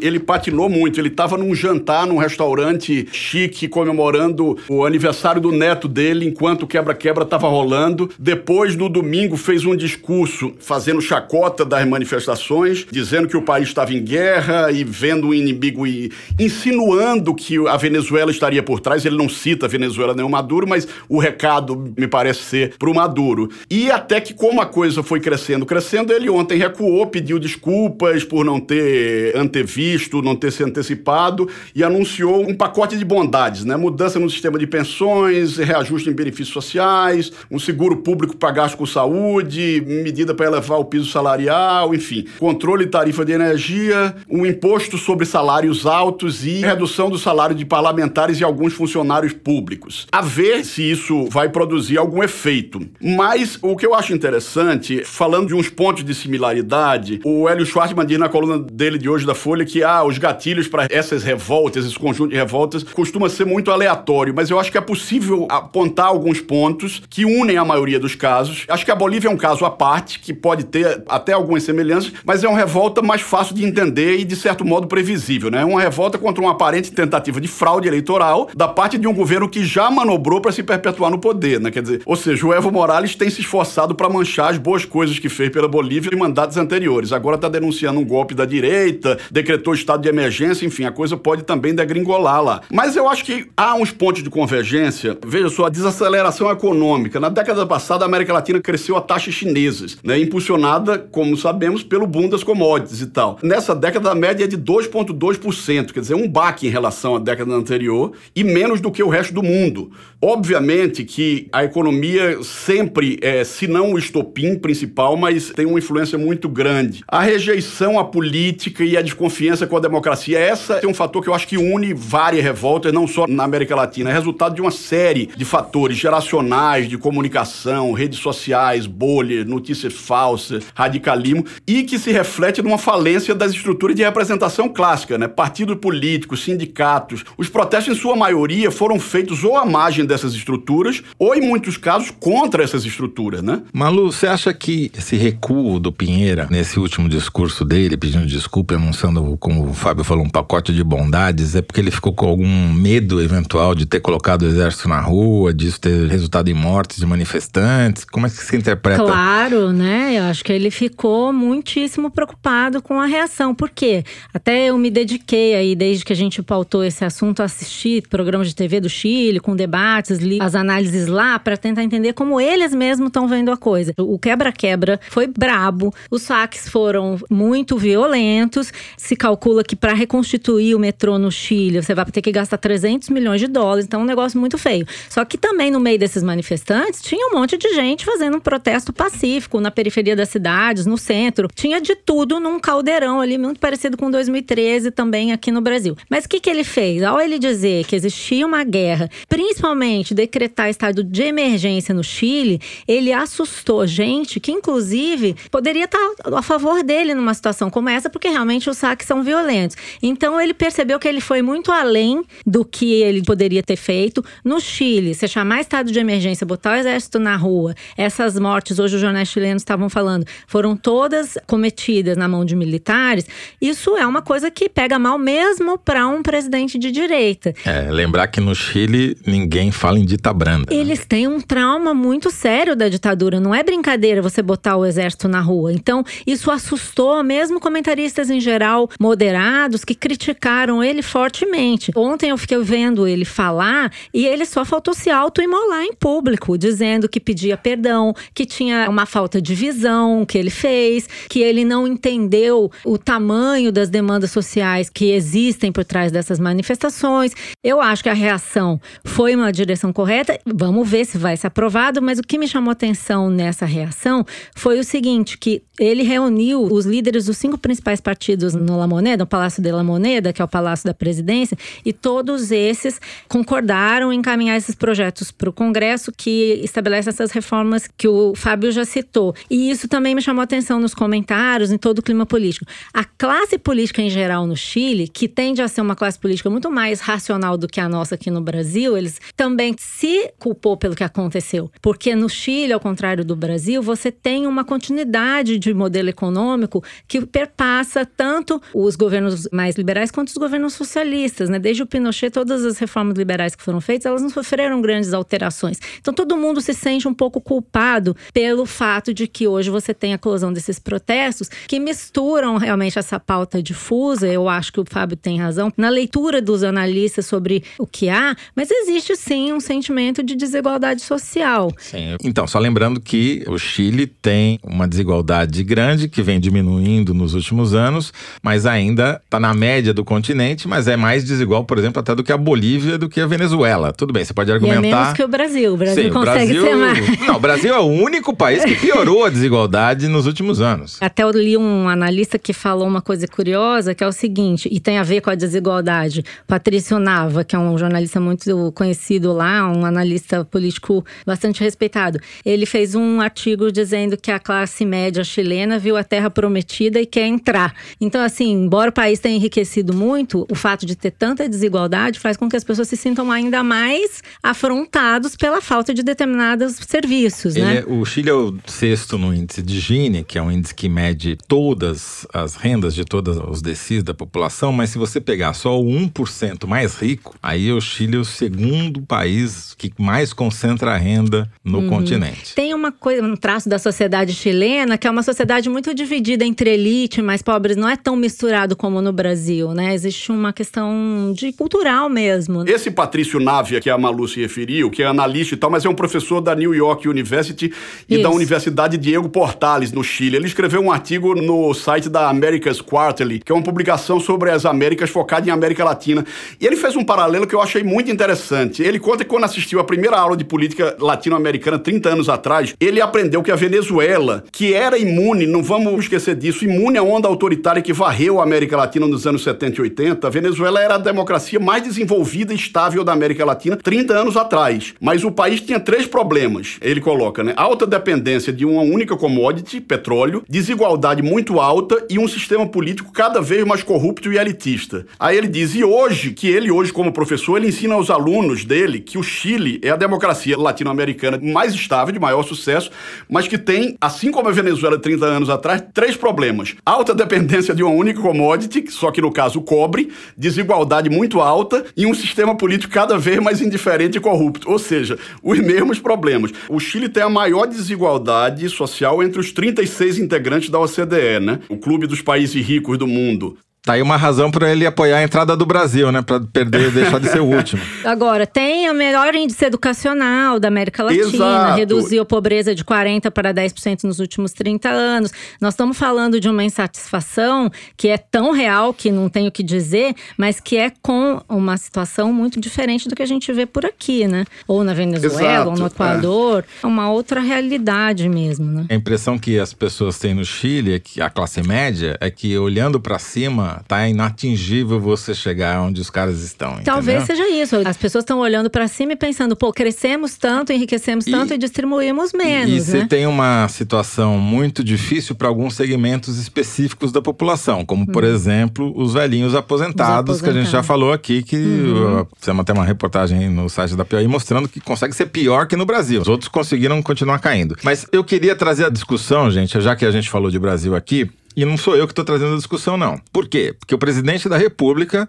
ele patinou muito, ele estava num jantar num restaurante chique comemorando o aniversário do neto dele enquanto o quebra-quebra estava rolando. Depois, no domingo, fez um discurso fazendo chacota das manifestações, dizendo que o país estava em guerra e vendo o inimigo e insinuando que a Venezuela estaria por trás. Ele não cita a Venezuela nem o Maduro, mas o recado me parece ser para o Maduro. E até que, como a coisa foi crescendo, crescendo, ele ontem recuou, pediu desculpas por não ter antevisto, não ter se antecipado e anunciou um pacote de bondades, né? Mudança no sistema de pensões, reajuste em benefícios sociais, um seguro público para gasto com saúde, medida para elevar o piso salarial, enfim, controle de tarifa de energia, um imposto sobre salários altos e redução do salário de parlamentares e alguns funcionários públicos. A ver se isso vai produzir algum efeito. Mas o que eu acho interessante, falando de uns pontos de similaridade, o Hélio Schwartzman diz na coluna dele de hoje da Folha que ah, os gatilhos para essas revoltas, esse conjunto de revoltas, costuma ser muito aleatório, mas eu acho que é possível apontar alguns pontos que unem a maioria dos casos. Acho que a Bolívia é um caso à parte, que pode ter até algumas semelhanças, mas é uma revolta mais fácil de entender e, de certo modo, previsível. Né? É uma revolta contra uma aparente tentativa de fraude eleitoral da parte de um governo que já manobrou para se perpetuar no poder. Né? Quer dizer, ou seja, o Evo Morales tem se esforçado para manchar as boas coisas que fez pela Bolívia em mandatos anteriores. Agora está denunciando um golpe da direita, decretou estado de emergência, enfim, a coisa pode também degringolar lá. Mas eu acho que há uns pontos de convergência. Veja só, a desaceleração econômica. Na década passada, a América Latina cresceu a taxas chinesas, né? impulsionada, como sabemos, pelo boom das commodities e tal. Nessa década, a média é de 2,2%, quer dizer, um baque em relação à década anterior e menos do que o resto do mundo. Obviamente que a economia sempre é, se não o estopim principal, mas tem uma influência muito grande. A rejeição à política e a desconfiança com a democracia, essa é um fator que eu acho que une várias revoltas, não só na América Latina, é resultado de uma série de fatores geracionais, de comunicação, redes sociais, bolhas, notícias falsas, radicalismo, e que se reflete numa falência das estruturas de representação clássica, né? Partidos políticos, sindicatos. Os protestos, em sua maioria, foram feitos ou à margem dessas estruturas, ou, em muitos casos, contra essas estruturas, né? Malu, você acha que esse recuo do Pinheira, nesse último discurso dele, pedindo desculpa, anunciando, como o Fábio falou, um pacote de bondades, é porque ele ficou com algum medo eventual de ter colocado o exército na rua, disso ter resultado em mortes de manifestantes? Como é que se interpreta? Claro, né? Eu acho que ele ficou muitíssimo preocupado com a reação. Por quê? Até eu me dediquei aí, desde que a gente pautou esse assunto, a assistir programas de TV do Chile, com debates, li as análises lá, para tentar entender como eles mesmos estão vendo a coisa. O quebra-quebra foi brabo, os saques foram muito violentos. Se calcula que para reconstituir o metrô no Chile, você vai ter que gastar 300 milhões de dólares, então é um negócio muito feio. Só que também no meio desses manifestantes tinha um monte de gente fazendo um protesto pacífico na periferia das cidades, no centro. Tinha de tudo num caldeirão ali, muito parecido com 2013 também aqui no Brasil. Mas o que, que ele fez? Ao ele dizer que existia uma guerra, principalmente decretar estado de emergência no Chile, ele assustou gente que, inclusive, poderia estar a favor dele numa situação como essa, porque realmente os saques são violentos. Então ele percebeu que ele foi muito além do que ele poderia ter feito. No Chile, você chamar estado de emergência, botar o exército na rua, essas mortes, hoje os jornais chilenos estavam falando, foram todas cometidas na mão de militares. Isso é uma coisa que pega mal mesmo para um presidente de direita. É, lembrar que no Chile ninguém fala em dita branda. né? Eles têm um trauma muito sério da ditadura. Não é brincadeira você botar o exército na rua. Então, isso assustou mesmo comentaristas em geral moderados que criticaram ele fortemente. Ontem eu fiquei vendo ele falar e ele só faltou se autoimolar em público, dizendo que pedia perdão, que tinha uma falta de visão que ele fez, que ele não entendeu o tamanho das demandas sociais que existem por trás dessas manifestações. Eu acho que a reação foi uma direção correta. Vamos ver se vai ser aprovado, mas o que me chamou atenção nessa reação foi o seguinte, que ele reuniu os líderes dos cinco principais partidos no La Moneda, no Palácio de La Moneda, que é o Palácio da Presidência, e todos esses concordaram em encaminhar esses projetos para o Congresso que estabelece essas reformas que o Fábio já citou. E isso também me chamou atenção nos comentários, em todo o clima político. A classe política em geral no Chile, que tende a ser uma classe política muito mais racional do que a nossa aqui no Brasil, eles também se culpou pelo que aconteceu. Porque no Chile, ao contrário do Brasil, você tem uma continuidade de modelo econômico que perpassa tanto os governos mais liberais quanto os governos socialistas, né? Desde o Pinochet, todas as reformas liberais que foram feitas, elas não sofreram grandes alterações. Então todo mundo se sente um pouco culpado pelo fato de que hoje você tem a eclosão desses protestos que misturam realmente essa pauta difusa. Eu acho que o Fábio tem razão na leitura dos analistas sobre o que há, mas existe sim um sentimento de desigualdade social. Sim. Então, só lembrando que o Chile tem uma desigualdade grande que vem diminuindo nos últimos anos, mas ainda está na média do continente, mas é mais desigual, por exemplo, até do que a Bolívia, do que a Venezuela. Tudo bem, você pode E é argumentar. menos que o Brasil. O Brasil Sim, o consegue Brasil- ser mais. [laughs] Não, o Brasil é o único país que piorou a desigualdade nos últimos anos. Até eu li um analista que falou uma coisa curiosa, que é o seguinte, e tem a ver com a desigualdade. Patrício Nava, que é um jornalista muito conhecido lá, um analista político bastante respeitado. Ele fez um artigo dizendo que a classe média chilena viu a terra prometida e quer entrar. Então, assim, embora o país tenha enriquecido muito, o fato de ter tanta desigualdade faz com que as pessoas se sintam ainda mais afrontados pela falta de determinados serviços, Ele né? é- o Chile é o sexto no índice de Gini, que é um índice que mede todas as rendas de todos os DCs da população, mas se você pegar só o 1% mais rico, aí o Chile é o segundo país que mais concentra a renda no Uhum. continente. Tem uma coisa, um traço da sociedade chilena, que é uma sociedade muito dividida entre elite e mais pobres, não é tão misturado como no Brasil, né? Existe uma questão de cultural mesmo. Esse Patrício Navia, que a Malu se referiu, que é analista e tal, mas é um professor da New York University e da Isso. Universidade Diego Portales, no Chile. Ele escreveu um artigo no site da America's Quarterly, que é uma publicação sobre as Américas focada em América Latina. E ele fez um paralelo que eu achei muito interessante. Ele conta que quando assistiu a primeira aula de política latino-americana 30 anos atrás, ele aprendeu que a Venezuela, que era imune, não vamos esquecer disso, imune à onda autoritária que varreu a América Latina nos anos 70 e 80, a Venezuela era a democracia mais desenvolvida e estável da América Latina 30 anos atrás. Mas o país tinha três problemas, ele coloca, né? Alta dependência de uma única commodity, petróleo, desigualdade muito alta e um sistema político cada vez mais corrupto e elitista. Aí ele diz, e hoje, que ele hoje como professor, ele ensina aos alunos dele que o Chile é a democracia latino-americana mais estável, de maior sucesso, mas que tem, assim como a Venezuela 30 anos atrás, três problemas. Alta dependência de uma única commodity, só que no caso o cobre, desigualdade muito alta e um sistema político cada vez mais indiferente e corrupto. Ou seja, os mesmos problemas. O Chile tem a maior desigualdade social entre os 36 integrantes da OCDE, né? O clube dos países ricos do mundo. Tá aí uma razão para ele apoiar a entrada do Brasil, né? Para perder, deixar de ser o último. [laughs] Agora, tem o melhor índice educacional da América Latina, Exato. reduziu a pobreza de 40% para 10% nos últimos 30 anos. Nós estamos falando de uma insatisfação que é tão real que não tenho o que dizer, mas que é com uma situação muito diferente do que a gente vê por aqui, né? Ou na Venezuela, Exato, ou no Equador. É uma outra realidade mesmo, né? A impressão que as pessoas têm no Chile, é que a classe média, é que olhando para cima, tá inatingível você chegar onde os caras estão. Talvez entendeu? seja isso. As pessoas estão olhando para cima e pensando, pô, crescemos tanto, enriquecemos tanto e, distribuímos menos, E você né? tem uma situação muito difícil para alguns segmentos específicos da população, como, por exemplo, os velhinhos aposentados, que a gente já aposentados. falou aqui, que Uhum. uh, fizemos até uma reportagem no site da Piauí mostrando que consegue ser pior que no Brasil. Os outros conseguiram continuar caindo. Mas eu queria trazer a discussão, gente, já que a gente falou de Brasil aqui, e não sou eu que estou trazendo a discussão, não. Por quê? Porque o presidente da República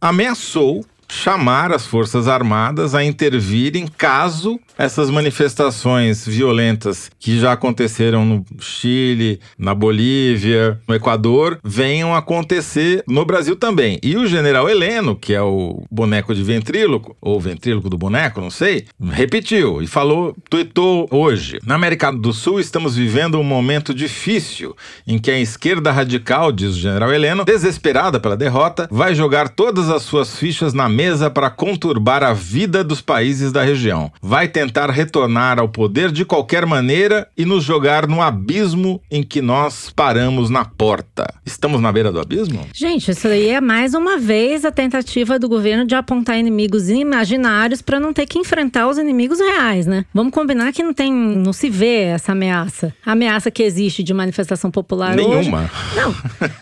ameaçou chamar as Forças Armadas a intervirem caso essas manifestações violentas que já aconteceram no Chile, na Bolívia, no Equador, venham acontecer no Brasil também. E o general Heleno, que é o boneco de ventríloco, ou ventríloco do boneco, não sei, repetiu e falou, tuitou hoje. Na América do Sul estamos vivendo um momento difícil em que a esquerda radical, diz o general Heleno, desesperada pela derrota, vai jogar todas as suas fichas na mesa para conturbar a vida dos países da região. Vai tentar retornar ao poder de qualquer maneira e nos jogar no abismo em que nós paramos na porta. Estamos na beira do abismo? Gente, isso aí é mais uma vez a tentativa do governo de apontar inimigos imaginários para não ter que enfrentar os inimigos reais, né? Vamos combinar que não tem, não se vê essa ameaça. A ameaça que existe de manifestação popular hoje. Nenhuma. Não.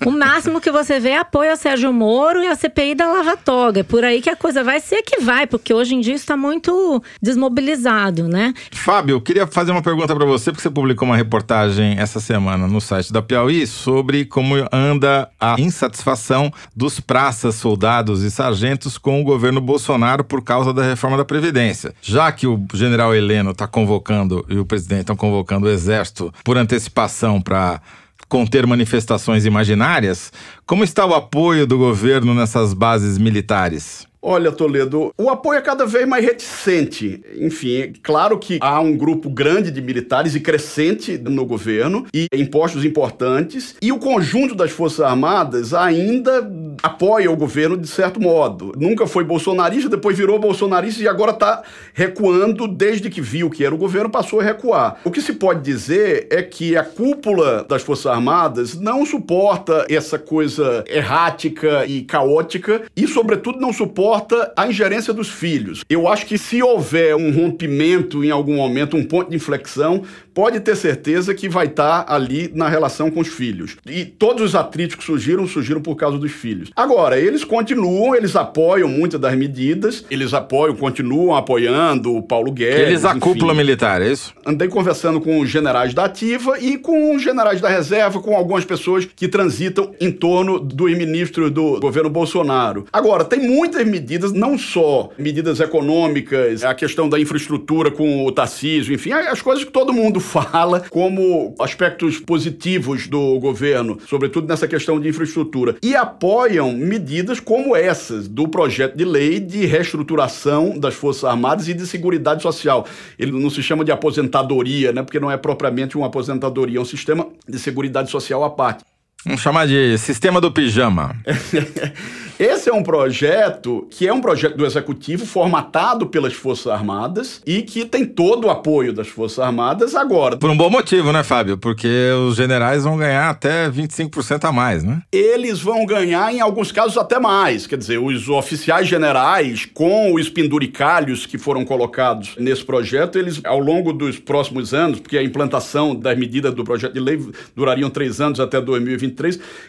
O máximo que você vê é apoio a Sérgio Moro e a CPI da Lava Toga. É por aí que a coisa vai ser que vai, porque hoje em dia está muito desmobilizado, né? Fábio, eu queria fazer uma pergunta para você, porque você publicou uma reportagem essa semana no site da Piauí sobre como anda a insatisfação dos praças, soldados e sargentos com o governo Bolsonaro por causa da reforma da Previdência. Já que o general Heleno está convocando e o presidente estão convocando o exército por antecipação para conter manifestações imaginárias, como está o apoio do governo nessas bases militares? Olha, Toledo, o apoio é cada vez mais reticente. Enfim, é claro que há um grupo grande de militares e crescente no governo e em postos importantes, e o conjunto das Forças Armadas ainda apoia o governo de certo modo. Nunca foi bolsonarista, depois virou bolsonarista e agora está recuando desde que viu que era o governo, passou a recuar. O que se pode dizer é que a cúpula das Forças Armadas não suporta essa coisa errática e caótica e, sobretudo, não suporta a ingerência dos filhos. Eu acho que se houver um rompimento em algum momento, um ponto de inflexão, pode ter certeza que vai estar ali na relação com os filhos. E todos os atritos que surgiram, surgiram por causa dos filhos. Agora, eles continuam, eles apoiam muitas das medidas, eles apoiam, continuam apoiando o Paulo Guedes. Eles a cúpula militar, é isso? Andei conversando com os generais da ativa e com os generais da reserva, com algumas pessoas que transitam em torno dos ministros do governo Bolsonaro. Agora, tem muitas medidas, não só medidas econômicas, a questão da infraestrutura com o Tarcísio, enfim, as coisas que todo mundo [laughs] fala como aspectos positivos do governo, sobretudo nessa questão de infraestrutura. E apoiam medidas como essas do projeto de lei de reestruturação das Forças Armadas e de Seguridade Social. Ele não se chama de aposentadoria, né? Porque não é propriamente uma aposentadoria, é um sistema de seguridade social à parte. Vamos chamar de sistema do pijama. [laughs] Esse é um projeto que é um projeto do Executivo formatado pelas Forças Armadas e que tem todo o apoio das Forças Armadas agora. Por um bom motivo, né, Fábio? Porque os generais vão ganhar até 25% a mais, né? Eles vão ganhar, em alguns casos, até mais. Quer dizer, os oficiais generais, com os penduricalhos que foram colocados nesse projeto, eles, ao longo dos próximos anos, porque a implantação das medidas do projeto de lei durariam três anos até 2023,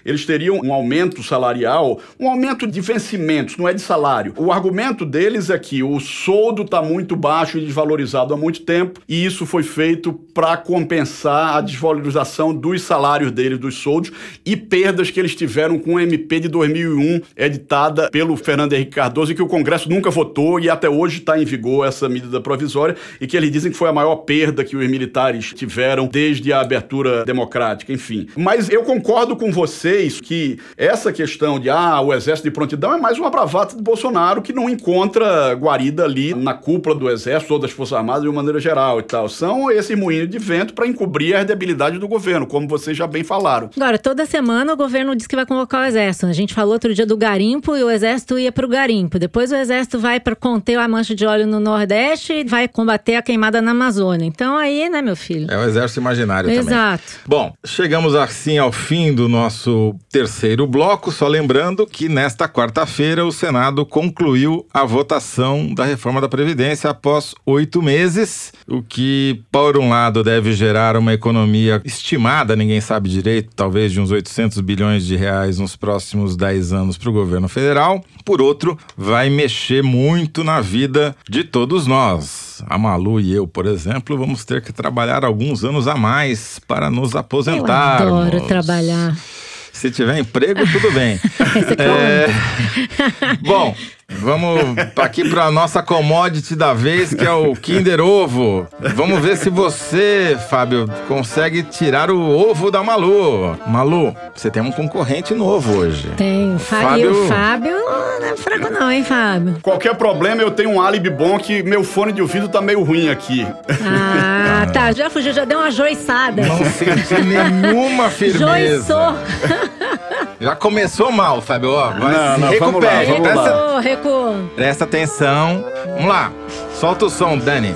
eles teriam um aumento salarial, um aumento de vencimentos, não é de salário. O argumento deles é que o soldo está muito baixo e desvalorizado há muito tempo, e isso foi feito para compensar a desvalorização dos salários deles, dos soldos, e perdas que eles tiveram com o MP de 2001, editada pelo Fernando Henrique Cardoso, e que o Congresso nunca votou, e até hoje está em vigor essa medida provisória, e que eles dizem que foi a maior perda que os militares tiveram desde a abertura democrática, enfim. Mas eu concordo com vocês que essa questão de, ah, o exército de prontidão é mais uma bravata de Bolsonaro que não encontra guarida ali na cúpula do Exército ou das Forças Armadas de uma maneira geral e tal. São esse moinho de vento para encobrir as debilidades do governo, como vocês já bem falaram. Agora, toda semana o governo diz que vai convocar o Exército. A gente falou outro dia do garimpo e o Exército ia para o garimpo. Depois o Exército vai para conter a mancha de óleo no Nordeste e vai combater a queimada na Amazônia. Então aí, né, meu filho? É o Exército imaginário Exato. também. Exato. Bom, chegamos assim ao fim do nosso terceiro bloco, só lembrando que nesta quarta-feira, o Senado concluiu a votação da reforma da Previdência após oito meses, o que, por um lado, deve gerar uma economia estimada, ninguém sabe direito, talvez de uns 800 bilhões de reais nos próximos 10 anos para o governo federal. Por outro, vai mexer muito na vida de todos nós. A Malu e eu, por exemplo, vamos ter que trabalhar alguns anos a mais para nos aposentar. Eu adoro trabalhar. Se tiver emprego, tudo bem. [laughs] é... Bom, vamos aqui para a nossa commodity da vez, que é o Kinder Ovo. Vamos ver se você, Fábio, consegue tirar o ovo da Malu. Malu, você tem um concorrente novo hoje. Tem. Fábio, Fábio... Fábio não é fraco não, hein, Fábio? Qualquer problema, eu tenho um álibi bom que meu fone de ouvido tá meio ruim aqui. Ah, [laughs] tá. Já fugiu, já deu uma joiçada. Não senti nenhuma firmeza. Joiçou. [laughs] Já começou mal, Fábio. Ó, não, não, vamos lá, vamos presta, Presta atenção. Vamos lá. Solta o som, Dani.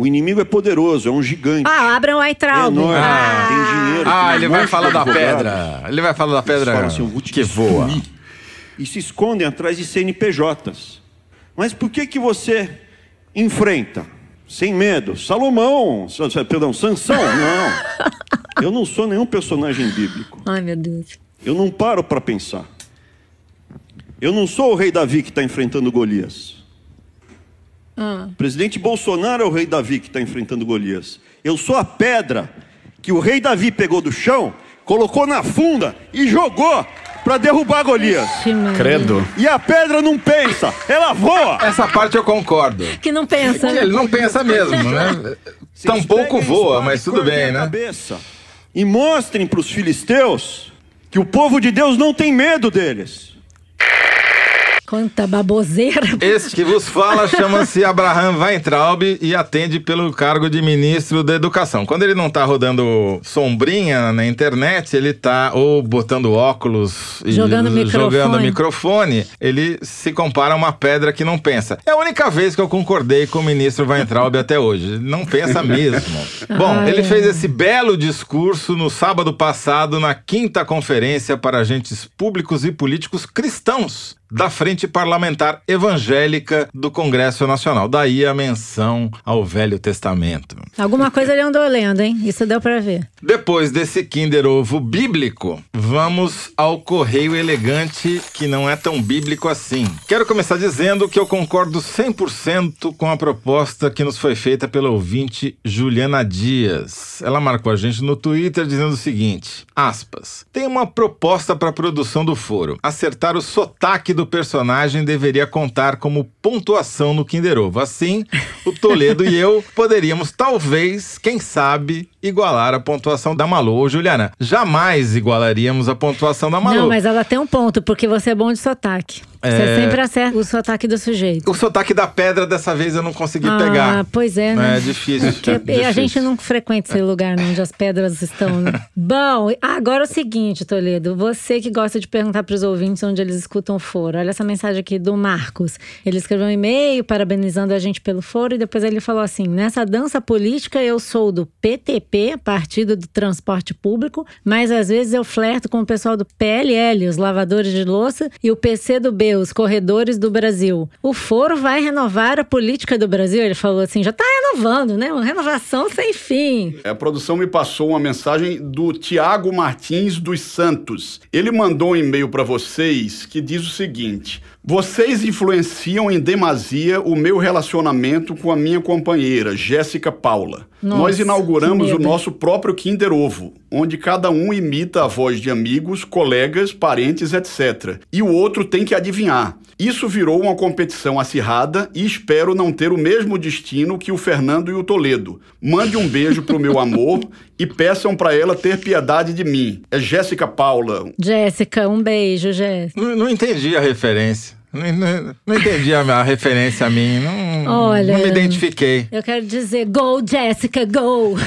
O inimigo é poderoso, é um gigante. Ah, Abraham Weintraub. É enorme, Ah. tem dinheiro. Ah, tem ele vai falar da pedra. Ele vai falar da Eles pedra falam assim, eu vou te que voa. E se escondem atrás de CNPJs. Mas por que que você enfrenta? Sem medo. Salomão, Sa- Sa- perdão, Sansão, não. [laughs] Eu não sou nenhum personagem bíblico. Ai, meu Deus. Eu não paro para pensar. Eu não sou o rei Davi que está enfrentando Golias. Ah. O presidente Bolsonaro é o rei Davi que está enfrentando Golias. Eu sou a pedra que o rei Davi pegou do chão, colocou na funda e jogou para derrubar Golias. Credo. E a pedra não pensa, ela voa. Essa parte eu concordo. Que não pensa. Que ele não pensa mesmo, né? Tampouco Vocês voa, peguem a mas tudo bem, né? Cabeça, e mostrem para os filisteus que o povo de Deus não tem medo deles. Quanta baboseira. Este que vos fala chama-se Abraham Weintraub e atende pelo cargo de ministro da Educação. Quando ele não tá rodando sombrinha na internet, ele tá ou botando óculos e Jogando jogando microfone. microfone, ele se compara a uma pedra que não pensa. É a única vez que eu concordei com o ministro Weintraub até hoje. Não pensa mesmo. [laughs] Bom, Ai, ele fez esse belo discurso no sábado passado na quinta conferência para agentes públicos e políticos cristãos da Frente Parlamentar Evangélica do Congresso Nacional. Daí a menção ao Velho Testamento. Alguma coisa ele andou lendo, hein? Isso deu pra ver. Depois desse Kinder Ovo bíblico, vamos ao Correio Elegante, que não é tão bíblico assim. Quero começar dizendo que eu concordo 100% com a proposta que nos foi feita pela ouvinte Juliana Dias. Ela marcou a gente no Twitter dizendo o seguinte: aspas. Tem uma proposta para a produção do foro: acertar o sotaque do personagem deveria contar como pontuação no Kinder Ovo. Assim, o Toledo e eu poderíamos, talvez, quem sabe, igualar a pontuação da Malu. Ô, Juliana, jamais igualaríamos a pontuação da Malu. Não, mas ela tem um ponto, porque você é bom de sotaque. Você É. sempre acerta o sotaque do sujeito. O sotaque da pedra dessa vez eu não consegui ah, pegar. pois é, né? É difícil. Porque a difícil. gente não frequenta esse lugar né, onde as pedras estão, né? [laughs] Bom, agora é o seguinte, Toledo. Você que gosta de perguntar para os ouvintes onde eles escutam o foro. Olha essa mensagem aqui do Marcos. Ele escreveu um e-mail parabenizando a gente pelo foro e depois ele falou assim: nessa dança política eu sou do PTP, Partido do Transporte Público, mas às vezes eu flerto com o pessoal do PLL, os lavadores de louça, e o PCdoB, os corredores do Brasil. O foro vai renovar a política do Brasil. Ele falou assim: já tá renovando, né? Uma renovação sem fim. A produção me passou uma mensagem do Tiago Martins dos Santos. Ele mandou um e-mail para vocês que diz o seguinte: Vocês influenciam em demasia o meu relacionamento com a minha companheira, Jéssica Paula. Nossa, Nós inauguramos o nosso próprio Kinder Ovo, onde cada um imita a voz de amigos, colegas, parentes, etc. E o outro tem que adivinhar. Isso virou uma competição acirrada e espero não ter o mesmo destino que o Fernando e o Toledo. Mande um beijo pro meu amor [laughs] e peçam para ela ter piedade de mim. É Jéssica Paula. Jéssica, um beijo, Jéssica. Não, não entendi a referência. Não, não- entendi a, a referência a mim. Não, Olha. não me identifiquei. Eu quero dizer, go, Jéssica, go! [laughs]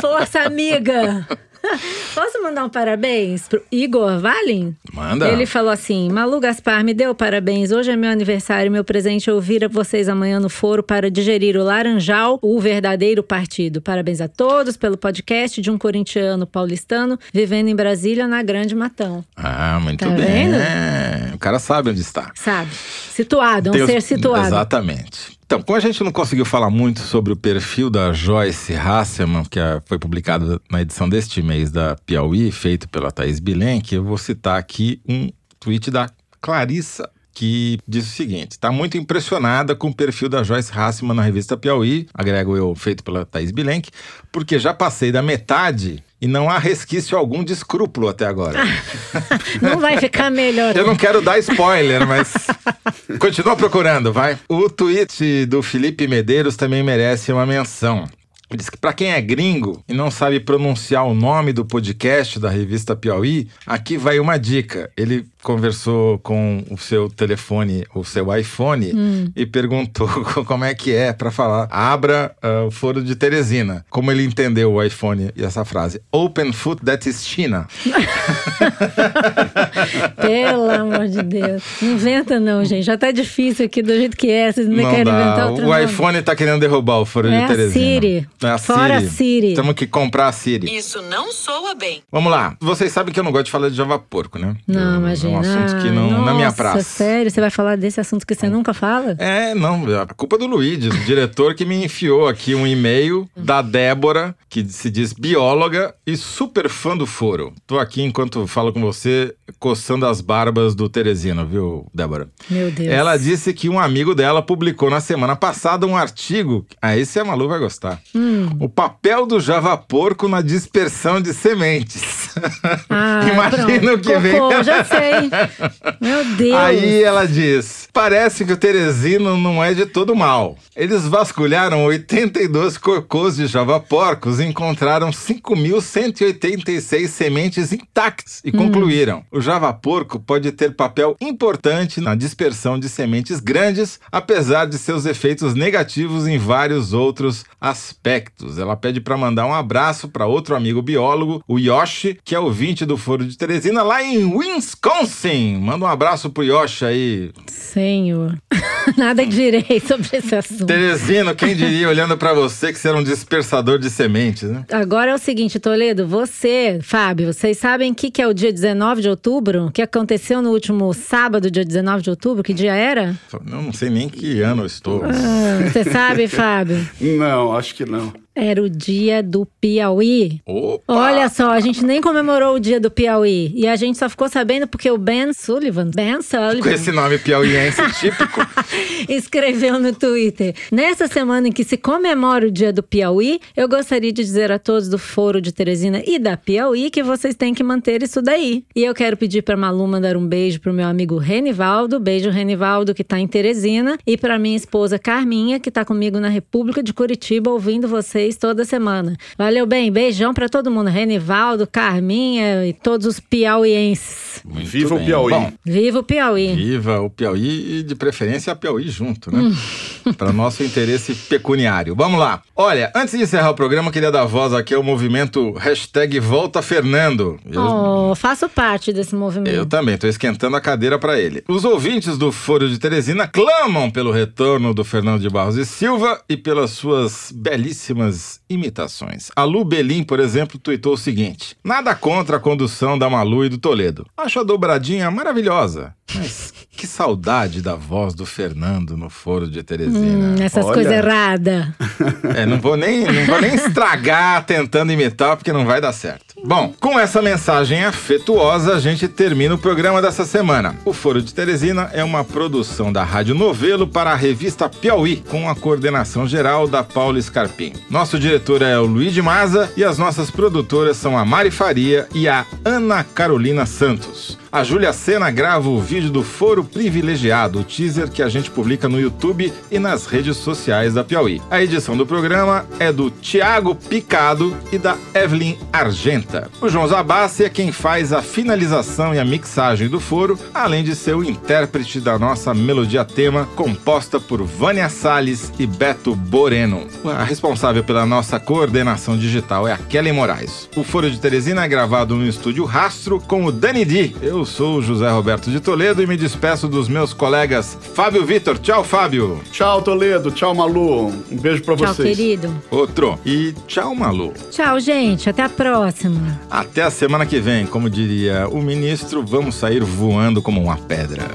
Força, amiga! [laughs] Posso mandar um parabéns pro Igor Valin? Manda. Ele falou assim: Malu Gaspar, me deu parabéns. Hoje é meu aniversário. Meu presente é ouvir a vocês amanhã no foro para digerir o Laranjal, o verdadeiro partido. Parabéns a todos pelo podcast de um corintiano paulistano vivendo em Brasília, na Grande Matão. Ah, muito Tá bem. vendo? É, o cara sabe onde está. Sabe? Situado, um Tem os- ser situado. Exatamente. Então, como a gente não conseguiu falar muito sobre o perfil da Joyce Hasselman, que ah, foi publicado na edição deste mês da Piauí, feito pela Thaís Bilenque, eu vou citar aqui um tweet da Clarissa que diz o seguinte: está muito impressionada com o perfil da Joyce Hasselman na revista Piauí, agrego eu, feito pela Thaís Bilenque, porque já passei da metade e não há resquício algum de escrúpulo até agora. [laughs] Não vai ficar melhor. Eu não quero dar spoiler, mas continua procurando, vai. O tweet do Felipe Medeiros também merece uma menção. Ele diz que para quem é gringo e não sabe pronunciar o nome do podcast da revista Piauí, aqui vai uma dica. Ele conversou com o seu telefone, o seu iPhone, Hum. e perguntou [laughs] como é que é para falar abra ah, o foro de Teresina. Como ele entendeu o iPhone e essa frase? Open foot that is China. [laughs] Pelo amor de Deus. Não inventa, não, gente. Já tá difícil aqui do jeito que é. Vocês ainda Não querem inventar dá. outro O nome. iPhone tá querendo derrubar o foro É de Teresina. Siri. É a Fora Siri. a Siri. Temos que comprar a Siri. Isso não soa bem. Vamos lá. Vocês sabem que eu não gosto de falar de Java Porco, né? Não, É imagina. um assunto que não, Nossa, na minha praça. sério? Você vai falar desse assunto que você nunca fala? É, não, a culpa é do Luigi, o diretor que me enfiou aqui um e-mail da Débora, que se diz bióloga e super fã do foro. Tô aqui enquanto falo com você, coçando as barbas do Teresino, viu, Débora? Meu Deus. Ela disse que um amigo dela publicou na semana passada um artigo. Ah, esse a Malu vai gostar. Hum. O papel do Java Porco na dispersão de sementes. Ah, [laughs] Imagina o que vem. Cocô, já sei. [laughs] Meu Deus. Aí ela diz: parece que o Teresino não é de todo mal. Eles vasculharam 82 cocôs de javaporcos e encontraram 5.186 sementes intactas e Hum. concluíram: o javaporco pode ter papel importante na dispersão de sementes grandes, apesar de seus efeitos negativos em vários outros aspectos. Ela pede para mandar um abraço para outro amigo biólogo, o Yoshi, que é ouvinte do Foro de Teresina lá em Wisconsin. Manda um abraço pro Yoshi aí. Senhor. [laughs] Nada direi sobre esse assunto. Teresino, quem diria olhando para você que você era um dispersador de sementes, né? Agora é o seguinte, Toledo, você, Fábio, vocês sabem o que, que é o dia 19 de outubro? O que aconteceu no último sábado, dia 19 de outubro? Que dia era? Eu não sei nem que ano eu estou. Ah, Você sabe, [laughs] Fábio? Não, acho que não. Era o dia do Piauí. Opa! Olha só, a gente nem comemorou o dia do Piauí. E a gente só ficou sabendo porque o Ben Sullivan, Ben Sullivan, Com esse nome piauiense [laughs] típico. escreveu no Twitter. Nessa semana em que se comemora o dia do Piauí, eu gostaria de dizer a todos do Foro de Teresina e da Piauí que vocês têm que manter isso daí. E eu quero pedir pra Malu mandar um beijo pro meu amigo Renivaldo. Beijo, Renivaldo, que tá em Teresina. E pra minha esposa Carminha, que tá comigo na República de Curitiba, ouvindo vocês toda semana. Valeu bem, beijão pra todo mundo. Renivaldo, Carminha e todos os piauienses. Muito Viva o bem. Piauí. Bom, Viva o Piauí! viva o Piauí e de preferência a Piauí junto, né? Para nosso interesse pecuniário. Vamos lá. Olha, antes de encerrar o programa, eu queria dar voz aqui ao movimento hashtag Volta Fernando. Eu, Oh, faço parte desse movimento. eu também, tô esquentando a cadeira para ele. Os ouvintes do Foro de Teresina clamam pelo retorno do Fernando de Barros e Silva e pelas suas belíssimas imitações. A Lu Belim, por exemplo, tuitou o seguinte: Nada contra a condução da Malu e do Toledo. Acho a dobradinha maravilhosa. Mas que saudade da voz do Fernando no Foro de Teresina. Hum, essas coisas erradas. É, não vou nem, não vou nem estragar tentando imitar, porque não vai dar certo. Bom, com essa mensagem afetuosa, a gente termina o programa dessa semana. O Foro de Teresina é uma produção da Rádio Novelo para a revista Piauí, com a coordenação geral da Paula Scarpim. Nosso diretor é o Luiz de Maza e as nossas produtoras são a Mari Faria e a Ana Carolina Santos. A Júlia Sena grava o vídeo do Foro Privilegiado, o teaser que a gente publica no YouTube e nas redes sociais da Piauí. A edição do programa é do Tiago Picado e da Evelyn Argenta. O João Zabassi é quem faz a finalização e a mixagem do foro, além de ser o intérprete da nossa melodia tema, composta por Vânia Salles e Beto Boreno. A responsável pela nossa coordenação digital é a Kelly Moraes. O Foro de Teresina é gravado no estúdio Rastro com o Dani Di. Eu sou o José Roberto de Toledo e me despeço dos meus colegas Fábio Vitor. Tchau, Fábio. Tchau, Toledo. Tchau, Malu. Um beijo pra Tchau, vocês. querido. Outro. E tchau, Malu. Tchau, gente. Até a próxima. Até a semana que vem, como diria o ministro, vamos sair voando como uma pedra.